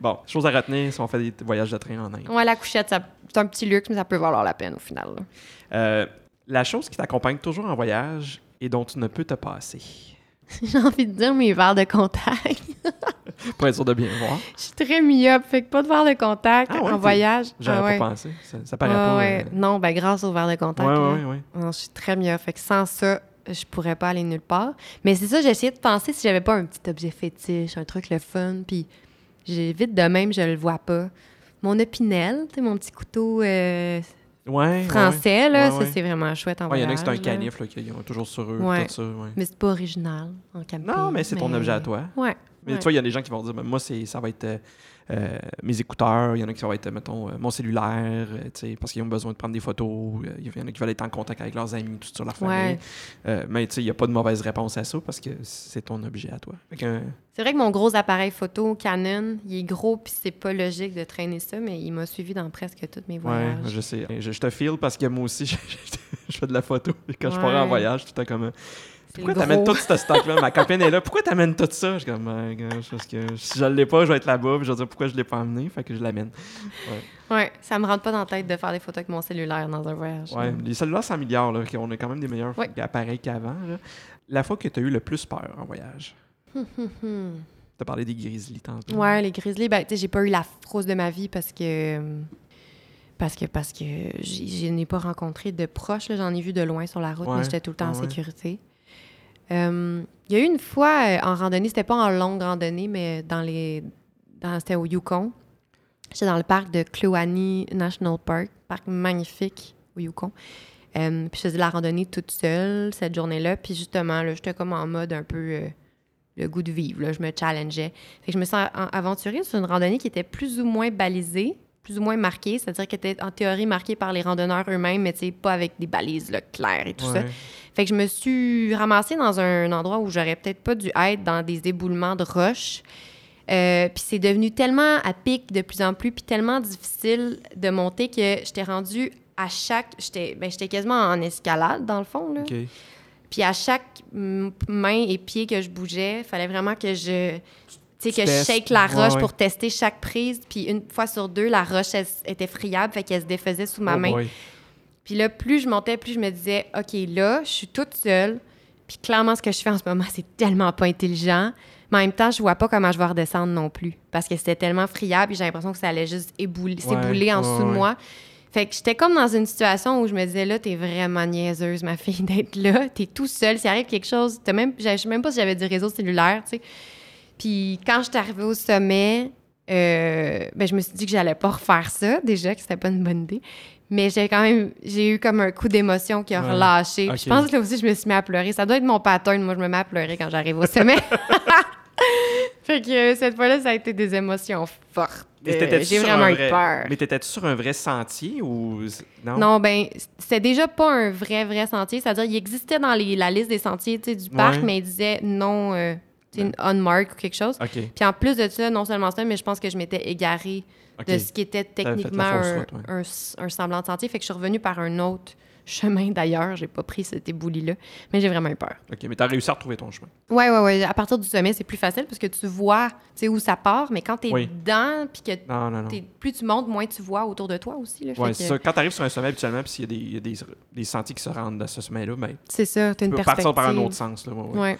Bon, chose à retenir si on fait des voyages de train en Inde. ouais, la couchette, c'est un petit luxe, mais ça peut valoir la peine au final. Euh, la chose qui t'accompagne toujours en voyage et dont tu ne peux te passer. <laughs> J'ai envie de dire mes verres de contact. <laughs> Pour être sûr de bien voir. Je suis très myope, fait que pas de verre de contact Ah ouais, en voyage. J'aurais Ah ouais. pas pensé. Ça, ça paraît Ouais, pas. euh, Non, ben grâce au verre de contact. Là. Non, je suis très myope, fait que sans ça, je pourrais pas aller nulle part. Mais c'est ça, j'ai essayé de penser si j'avais pas un petit objet fétiche, un truc le fun, puis j'évite de même, je le vois pas. Mon opinel, mon petit couteau euh, Ouais, ouais, français, là, Ouais, ça ouais. c'est vraiment chouette en Ouais, il y en a qui c'est un canif là, qu'ils ont toujours sur eux, Ouais. tout ça. Ouais. Mais c'est pas original en camping. Non, mais c'est ton objet à toi. Ouais. Mais ouais. tu vois, il y a des gens qui vont dire, moi, c'est, ça va être euh, mes écouteurs. Il y en a qui ça va être, mettons, euh, mon cellulaire, euh, parce qu'ils ont besoin de prendre des photos. Il y en a qui veulent être en contact avec leurs amis, tout sur leur famille. Ouais. Mais tu sais, il n'y a pas de mauvaise réponse à ça parce que c'est ton objet à toi. C'est vrai que mon gros appareil photo Canon, il est gros puis c'est pas logique de traîner ça, mais il m'a suivi dans presque tous mes ouais, voyages. je sais. Je, je te file parce que moi aussi, je, <laughs> je fais de la photo. Quand je Ouais. pars en voyage, tout le temps comme. Pourquoi t'amènes tout ce stock-là? Ma copine est là. Pourquoi t'amènes tout ça? Je suis comme, Ben, parce que si je l'ai pas, je vais être là-bas. Puis je vais dire pourquoi je l'ai pas amené. Fait que je l'amène. Ouais, ça me rentre pas dans la tête de faire des photos avec mon cellulaire dans un voyage. Ouais, les cellulaires 100 milliards, là, on a quand même des meilleurs Ouais. appareils qu'avant. là. La fois que tu as eu le plus peur en voyage, Hum, hum. tu as parlé des grizzlies tantôt. Ouais, les grizzlies, ben, tu j'ai pas eu la frousse de ma vie parce que. Parce que, parce que je n'ai pas rencontré de proches. là. J'en ai vu de loin sur la route, Ouais, mais j'étais tout le temps en ouais, ouais. sécurité. Euh, Il y a eu une fois euh, en randonnée, c'était pas en longue randonnée, mais dans les. C'était au Yukon. J'étais dans le parc de Kluani National Park, parc magnifique au Yukon. Euh, puis je faisais la randonnée toute seule cette journée-là. Puis justement, là, j'étais comme en mode un peu le goût de vivre. Là. Je me challengeais. Fait que je me suis aventurée sur une randonnée qui était plus ou moins balisée, plus ou moins marquée, c'est-à-dire qu'elle était en théorie marquée par les randonneurs eux-mêmes, mais pas avec des balises claires et tout ça. Fait que je me suis ramassée dans un endroit où j'aurais peut-être pas dû être, dans des éboulements de roches. Euh, puis c'est devenu tellement à pic de plus en plus, puis tellement difficile de monter que j'étais rendue à chaque... J'étais ben, quasiment en escalade, dans le fond, là. OK. Puis à chaque main et pied que je bougeais, il fallait vraiment que je... Tu sais, que je shake la Ouais, roche ouais. pour tester chaque prise. Puis une fois sur deux, la roche elle, était friable, fait qu'elle se défaisait sous ma Oh main. boy. Puis là, plus je montais, plus je me disais, OK, là, je suis toute seule. Puis clairement, ce que je fais en ce moment, <laughs> c'est tellement pas intelligent. Mais en même temps, je vois pas comment je vais redescendre non plus. Parce que c'était tellement friable et j'ai l'impression que ça allait juste ébouler, s'ébouler en ouais, dessous de moi. Fait que j'étais comme dans une situation où je me disais, là, t'es vraiment niaiseuse, ma fille, <laughs> d'être là. T'es tout seul. S'il arrive quelque chose, t'as même, je sais même pas si j'avais du réseau cellulaire, tu sais. Puis quand j'étais arrivée au sommet, euh, ben, je me suis dit que j'allais pas refaire ça, déjà, que c'était pas une bonne idée. Mais j'ai quand même, j'ai eu comme un coup d'émotion qui a Ouais. relâché. Je pense que là aussi, je me suis mis à pleurer. Ça doit être mon pattern. Moi, je me mets à pleurer quand j'arrive au sommet. <laughs> fait que euh, cette fois-là, ça a été des émotions fortes. Euh, j'ai vraiment eu vrai- peur. Mais t'étais-tu sur un vrai sentier ou. Non? Non, ben, c'était déjà pas un vrai, vrai sentier. C'est-à-dire, il existait dans les- la liste des sentiers du parc, Ouais. mais il disait non, euh, tu sais, unmarked ou quelque chose. OK. Puis en plus de ça, non seulement ça, mais je pense que je m'étais égarée De ce qui était techniquement un, route, ouais. un semblant de sentier. Fait que je suis revenue par un autre chemin d'ailleurs. J'ai pas pris cet ébouli-là, mais j'ai vraiment eu peur. OK, mais t'as réussi à retrouver ton chemin. Ouais, ouais, ouais. À partir du sommet, c'est plus facile parce que tu vois tu où ça part, mais quand t'es Oui. dedans, puis que Non, non, non. t'es- plus tu montes, moins tu vois autour de toi aussi. Que c'est ça. Quand t'arrives sur un sommet habituellement, puis s'il y a, des, il y a des, des sentiers qui se rendent à ce sommet-là, ben, C'est ça, t'as tu une peux perspective. partir par un autre sens. Là, ouais, ouais. Ouais.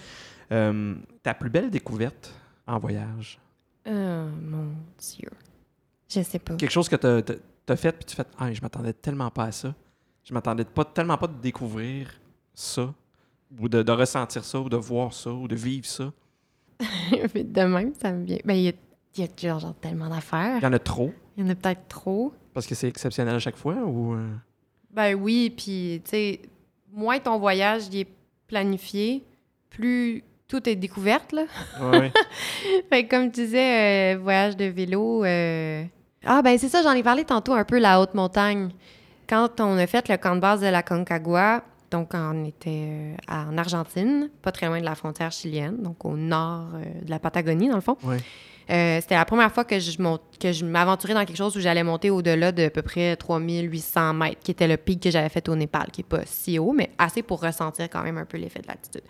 Euh, ta plus belle découverte en voyage? Oh mon Dieu. Je sais pas. Quelque chose que t'as t'as- t'as fait, puis tu fais Ah, je m'attendais tellement pas à ça. Je m'attendais pas, tellement pas de découvrir ça, ou de, de ressentir ça, ou de voir ça, ou de vivre ça. <laughs> De même, ça me vient. Ben, il y a, il y a genre, genre tellement d'affaires. Il y en a trop, Il y en a peut-être trop. parce que c'est exceptionnel à chaque fois, ou. euh, Ben oui, puis tu sais, moins ton voyage il est planifié, plus tout est découverte, là. Ouais. <laughs> fait que comme tu disais, euh, voyage de vélo. euh, Ah, ben c'est ça, j'en ai parlé tantôt un peu, la haute montagne. Quand on a fait le camp de base de la Concagua, donc on était euh, en Argentine, pas très loin de la frontière chilienne, donc au nord euh, de la Patagonie, dans le fond. Euh, c'était la première fois que je, mont- que je m'aventurais dans quelque chose où j'allais monter au-delà de à peu près 3800 mètres, qui était le pic que j'avais fait au Népal, qui n'est pas si haut, mais assez pour ressentir quand même un peu l'effet de l'altitude.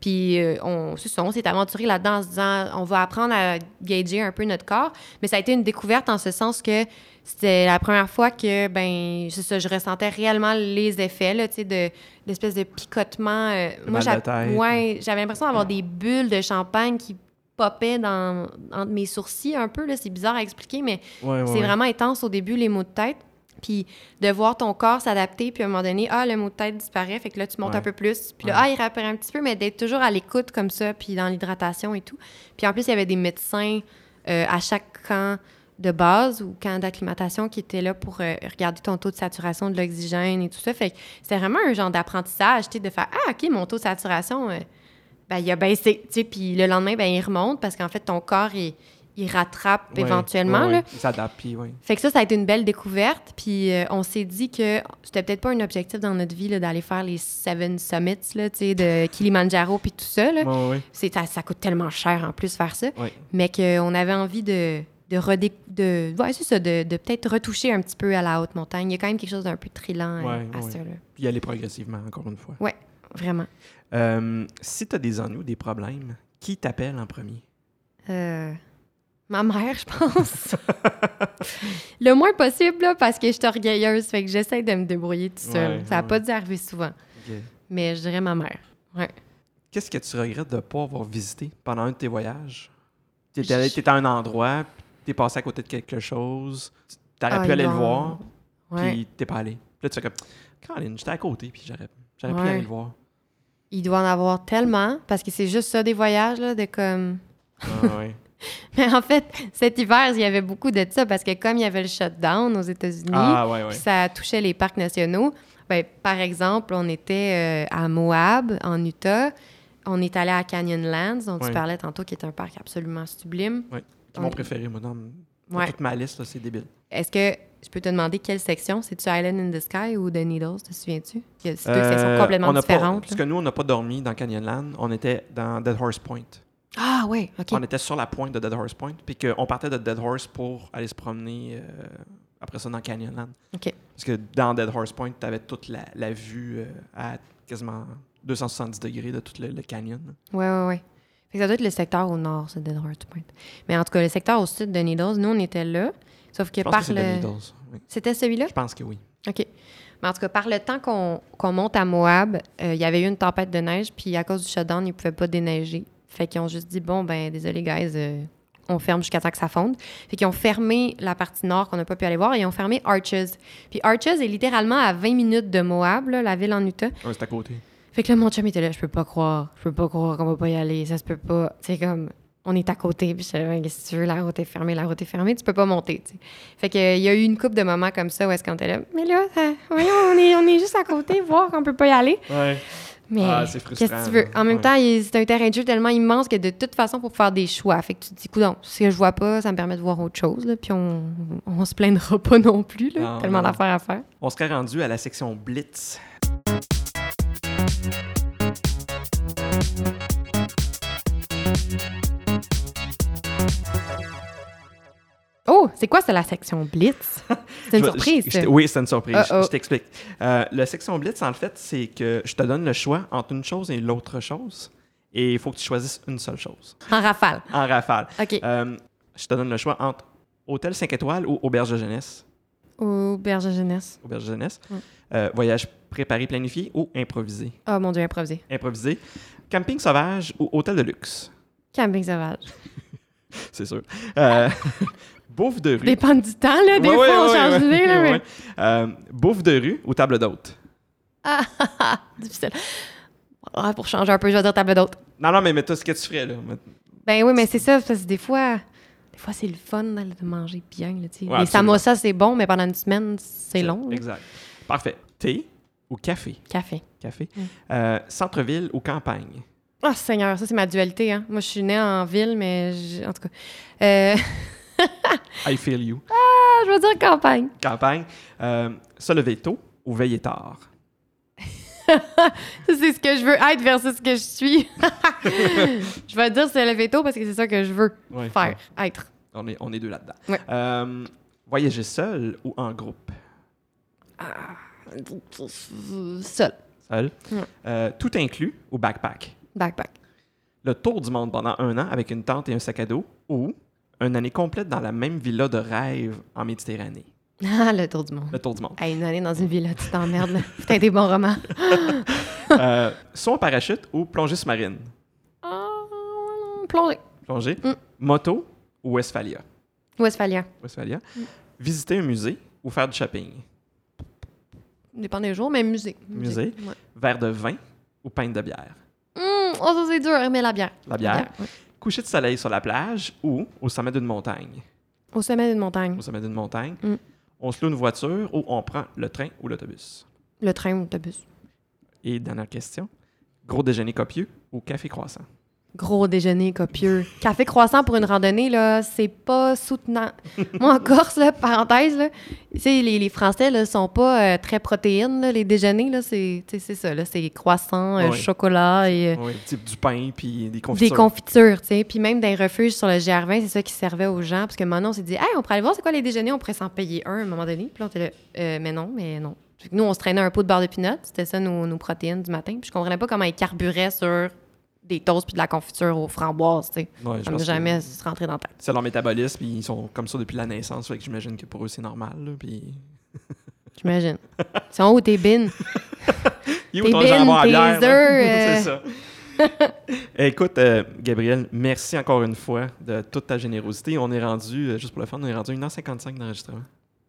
Puis euh, on, c'est ça, on s'est aventuré là-dedans en se disant, on va apprendre à gager un peu notre corps. Mais ça a été une découverte en ce sens que c'était la première fois que, ben, ça, je ressentais réellement les effets, là, de l'espèce de picotement. euh, moi, j'avais, tête. ouais, j'avais l'impression d'avoir des bulles de champagne qui popaient dans, entre mes sourcils un peu, là. C'est bizarre à expliquer, mais Ouais, ouais, c'est vraiment intense au début, les maux de tête. Puis de voir ton corps s'adapter, puis à un moment donné, ah, le mot de tête disparaît, fait que là, tu montes Ouais. un peu plus. Puis là, Ouais. ah, il réapparaît un petit peu, mais d'être toujours à l'écoute comme ça, puis dans l'hydratation et tout. Puis en plus, il y avait des médecins euh, à chaque camp de base ou camp d'acclimatation qui étaient là pour euh, regarder ton taux de saturation de l'oxygène et tout ça. Fait que c'était vraiment un genre d'apprentissage, tu sais, de faire Ah, OK, mon taux de saturation, euh, ben, il a baissé, tu sais, puis le lendemain, ben, il remonte parce qu'en fait, ton corps, il, il rattrape Ouais, éventuellement, ouais, là. ouais. Il s'adapte, puis oui. Fait que ça, ça a été une belle découverte. Puis euh, on s'est dit que c'était peut-être pas un objectif dans notre vie là, d'aller faire les Seven Summits, là, de <laughs> Kilimanjaro puis tout ça. Là. Ouais, ça, ça coûte tellement cher en plus faire ça. Mais qu'on avait envie de, de, redé- de, ouais, c'est ça, de, de peut-être retoucher un petit peu à la haute montagne. Il y a quand même quelque chose d'un peu trillant euh, Ouais, à ouais. ça. Là. Puis y aller progressivement, encore une fois. Vraiment. Euh, si tu as des ennuis ou des problèmes, qui t'appelle en premier? Euh, ma mère, je pense. <laughs> le moins possible, là, parce que je suis orgueilleuse. Fait que j'essaie de me débrouiller tout seul. Ouais, ça n'a ouais. pas dû arriver souvent. Mais je dirais ma mère. Qu'est-ce que tu regrettes de ne pas avoir visité pendant un de tes voyages? Tu étais, à un endroit, tu es passé à côté de quelque chose, tu aurais Ah, pu aller le voir, Ouais. puis t'es pas allé. Puis là, tu fais comme, Caroline, j'étais à côté, puis j'aurais, j'aurais pu Ouais. aller le voir. Il doit en avoir tellement, parce que c'est juste ça des voyages, là, de comme... Ah, ouais. <laughs> <laughs> Mais en fait, cet hiver, il y avait beaucoup de ça, parce que comme il y avait le shutdown aux États-Unis, ah, ouais, ouais. puis ça touchait les parcs nationaux, ben, par exemple, on était euh, à Moab, en Utah, on est allé à Canyonlands, dont Ouais. tu parlais tantôt, qui est un parc absolument sublime. C'est mon on- préféré, moi, dans, toute ma liste, c'est débile. Est-ce que je peux te demander quelle section? C'est-tu Island in the Sky ou The Needles, te souviens-tu? Il y a c'est deux Euh, sections complètement on n'a pas- différentes. parce que nous, on n'a pas dormi dans Canyonland, on était dans Dead Horse Point. Ah oui, OK. On était sur la pointe de Dead Horse Point, puis qu'on partait de Dead Horse pour aller se promener euh, après ça dans Canyonland. OK. Parce que dans Dead Horse Point, tu avais toute la, la vue euh, à quasiment 270 degrés de tout le, le canyon. là. Oui, oui, oui. Fait que ça doit être le secteur au nord, ça, Dead Horse Point. Mais en tout cas, le secteur au sud de Needles, nous, on était là. Sauf que Je pense par que c'est le. Needles. oui. C'était celui-là? Je pense que oui. OK. Mais en tout cas, par le temps qu'on qu'on monte à Moab, euh, il y avait eu une tempête de neige, puis à cause du shutdown, ils ne pouvaient pas déneiger. Fait qu'ils ont juste dit, bon, ben, désolé, guys, euh, on ferme jusqu'à temps que ça fonde. Fait qu'ils ont fermé la partie nord qu'on n'a pas pu aller voir et ils ont fermé Arches. Puis Arches est littéralement à 20 minutes de Moab, là, la ville en Utah. Ouais, c'est à côté. Fait que là, mon chum était là, je peux pas croire, je peux pas croire qu'on va pas y aller, ça se peut pas. C'est comme, on est à côté, puis je que tu veux, la route est fermée, la route est fermée, tu peux pas monter. Fait que, euh, il y a eu une couple de moments comme ça où est-ce qu'on était là, mais là, ça- voyons, on est, on est juste à côté, <laughs> voir qu'on peut pas y aller. Ouais. Mais Ah, qu'est-ce que tu veux? En même Ouais. temps, c'est un terrain de jeu tellement immense que de toute façon, pour faire des choix. Fait que tu te dis, coudon, si je vois pas, ça me permet de voir autre chose, là, puis on, on se plaindra pas non plus, là, Non, tellement d'affaires à faire. On serait rendu à la section Blitz. C'est quoi, c'est la section Blitz? C'est une surprise, je- ça. je- oui, c'est une surprise. Je- t'explique. Euh, la section Blitz, en fait, c'est que je te donne le choix entre une chose et l'autre chose. Et il faut que tu choisisses une seule chose. En rafale. En rafale. OK. Euh, je te donne le choix entre hôtel 5 étoiles ou auberge de jeunesse. Auberge de jeunesse. Auberge de jeunesse. Mm. Euh, voyage préparé, planifié ou improvisé? Oh mon Dieu, improvisé. Improvisé. Camping sauvage ou hôtel de luxe? Camping sauvage. <laughs> C'est sûr. Euh, <laughs> bouffe de rue. Dépend du temps, là. Des Ouais, fois, ouais, on change ouais, là. mais- Euh, bouffe de rue ou table d'hôte? Ah, <laughs> difficile. Ah, pour changer un peu, je vais dire table d'hôte. Non, non, mais, mais toi, ce que tu ferais, là. Ben oui, mais c'est ça, parce que des fois, des fois c'est le fun là, de manger bien. Là, tu sais. Les samosas, c'est bon, mais pendant une semaine, c'est long. là. Exact. Parfait. Thé ou café? Café. Café. Mm. Euh, Centre-ville ou campagne? Oh Seigneur, ça c'est ma dualité. Hein. Moi, je suis née en ville, mais en tout cas, euh, <laughs> I feel you. ah, je vais dire campagne. Campagne. Euh, se lever tôt ou veiller tard? <laughs> C'est ce que je veux être versus ce que je suis. <laughs> je vais dire c'est le veto parce que c'est ça que je veux Ouais. faire, être. On est, on est deux là-dedans. Ouais. Euh, voyager seul ou en groupe? Seul. Seul? Ouais. Euh, tout inclus ou backpack? Backpack. Le tour du monde pendant un an avec une tente et un sac à dos ou une année complète dans la même villa de rêve en Méditerranée? Ah, le tour du monde. Le tour du monde. Une année dans une villa, tu t'emmerdes. Putain, des bons romans. <laughs> Euh, saut en parachute ou plongée sous-marine? Ah, plongée. Plongée. Mm. Moto ou Westphalia? Westphalia. Westphalia. Visiter un musée ou faire du shopping? Dépend des jours, mais musée. Musée. Ouais. Verre de vin ou pinte de bière? Hum, oh, ça c'est dur, mais la bière. La bière. ouais. Coucher de soleil sur la plage ou au sommet d'une montagne? Au sommet d'une montagne. Au sommet d'une montagne. Mm. On se loue une voiture ou on prend le train ou l'autobus? Le train ou l'autobus. Et dernière question. Gros déjeuner copieux ou café croissant? Gros déjeuner copieux. Café croissant pour une randonnée, là, c'est pas soutenant. <laughs> Moi, en Corse, là, parenthèse, là, les, les Français, là, sont pas euh, très protéines, là, les déjeuners, là, c'est c'est ça, là, c'est croissant, euh, chocolat et... euh, Oui, type du pain puis des confitures. Des confitures, tu sais. Puis même dans les refuges sur le GR20, c'est ça qui servait aux gens. Parce que maintenant, on s'est dit, hey, on pourrait aller voir c'est quoi les déjeuners, on pourrait s'en payer un à un moment donné. Puis là, on était là, Euh, mais non, mais non. Nous, on se traînait un pot de beurre de pinot. C'était ça, nos, nos protéines du matin. Puis je comprenais pas comment ils carburaient sur des toasts puis de la confiture aux framboises, tu sais. Ouais, je pense que jamais se rentré dans tête. C'est leur métabolisme, puis ils sont comme ça depuis la naissance, fait que j'imagine que pour eux, c'est normal. là, puis... <laughs> J'imagine. C'est où tes bins? Il est où Tes bines, <laughs> à tes bière, là? œufs, <laughs> c'est ça. Écoute, euh, Gabriel, merci encore une fois de toute ta générosité. On est rendu, euh, juste pour le fun, on est rendu à 1h55 d'enregistrement.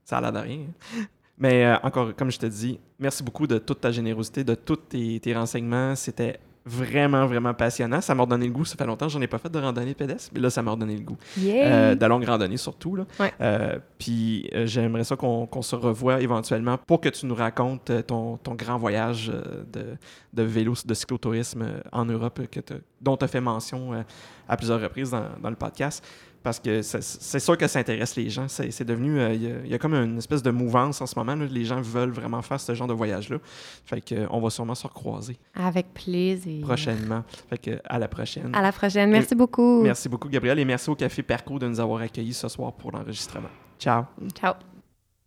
Ça a l'air de rien. hein. Mais euh, encore, comme je te dis, merci beaucoup de toute ta générosité, de tous tes, tes renseignements. C'était vraiment, vraiment passionnant. Ça m'a redonné le goût. Ça fait longtemps que j'en ai pas fait de randonnée pédestre, mais là, ça m'a redonné le goût. Yeah! Euh, de longue randonnée surtout. Là. Ouais. Euh, puis euh, j'aimerais ça qu'on qu'on se revoie éventuellement pour que tu nous racontes euh, ton, ton grand voyage de, de vélo, de cyclotourisme en Europe que dont tu as fait mention à plusieurs reprises dans, dans le podcast. Parce que c'est- sûr que ça intéresse les gens. C'est devenu. euh, Il y a- il y, a comme une espèce de mouvance en ce moment. là. Les gens veulent vraiment faire ce genre de voyage-là. Fait que, euh, on va sûrement se recroiser Avec plaisir. prochainement. Fait que, à la prochaine. À la prochaine. Merci beaucoup. Merci beaucoup, Gabriel, et merci au Café Perco de nous avoir accueillis ce soir pour l'enregistrement. Ciao. Ciao.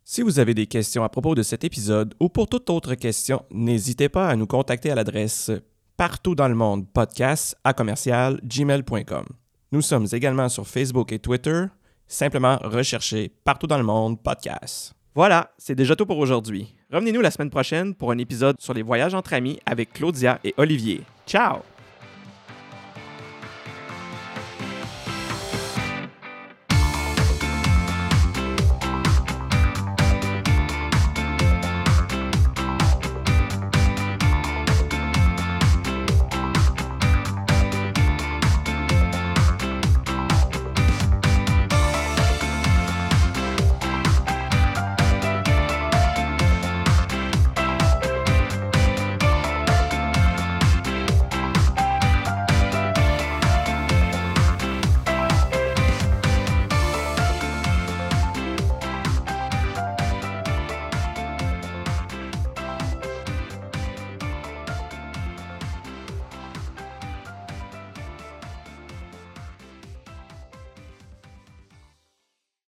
Si vous avez des questions à propos de cet épisode ou pour toute autre question, n'hésitez pas à nous contacter à l'adresse partout dans le monde podcast à commercial gmail.com. Nous sommes également sur Facebook et Twitter. Simplement recherchez partout dans le monde podcast. Voilà, c'est déjà tout pour aujourd'hui. Revenez-nous la semaine prochaine pour un épisode sur les voyages entre amis avec Claudia et Olivier. Ciao!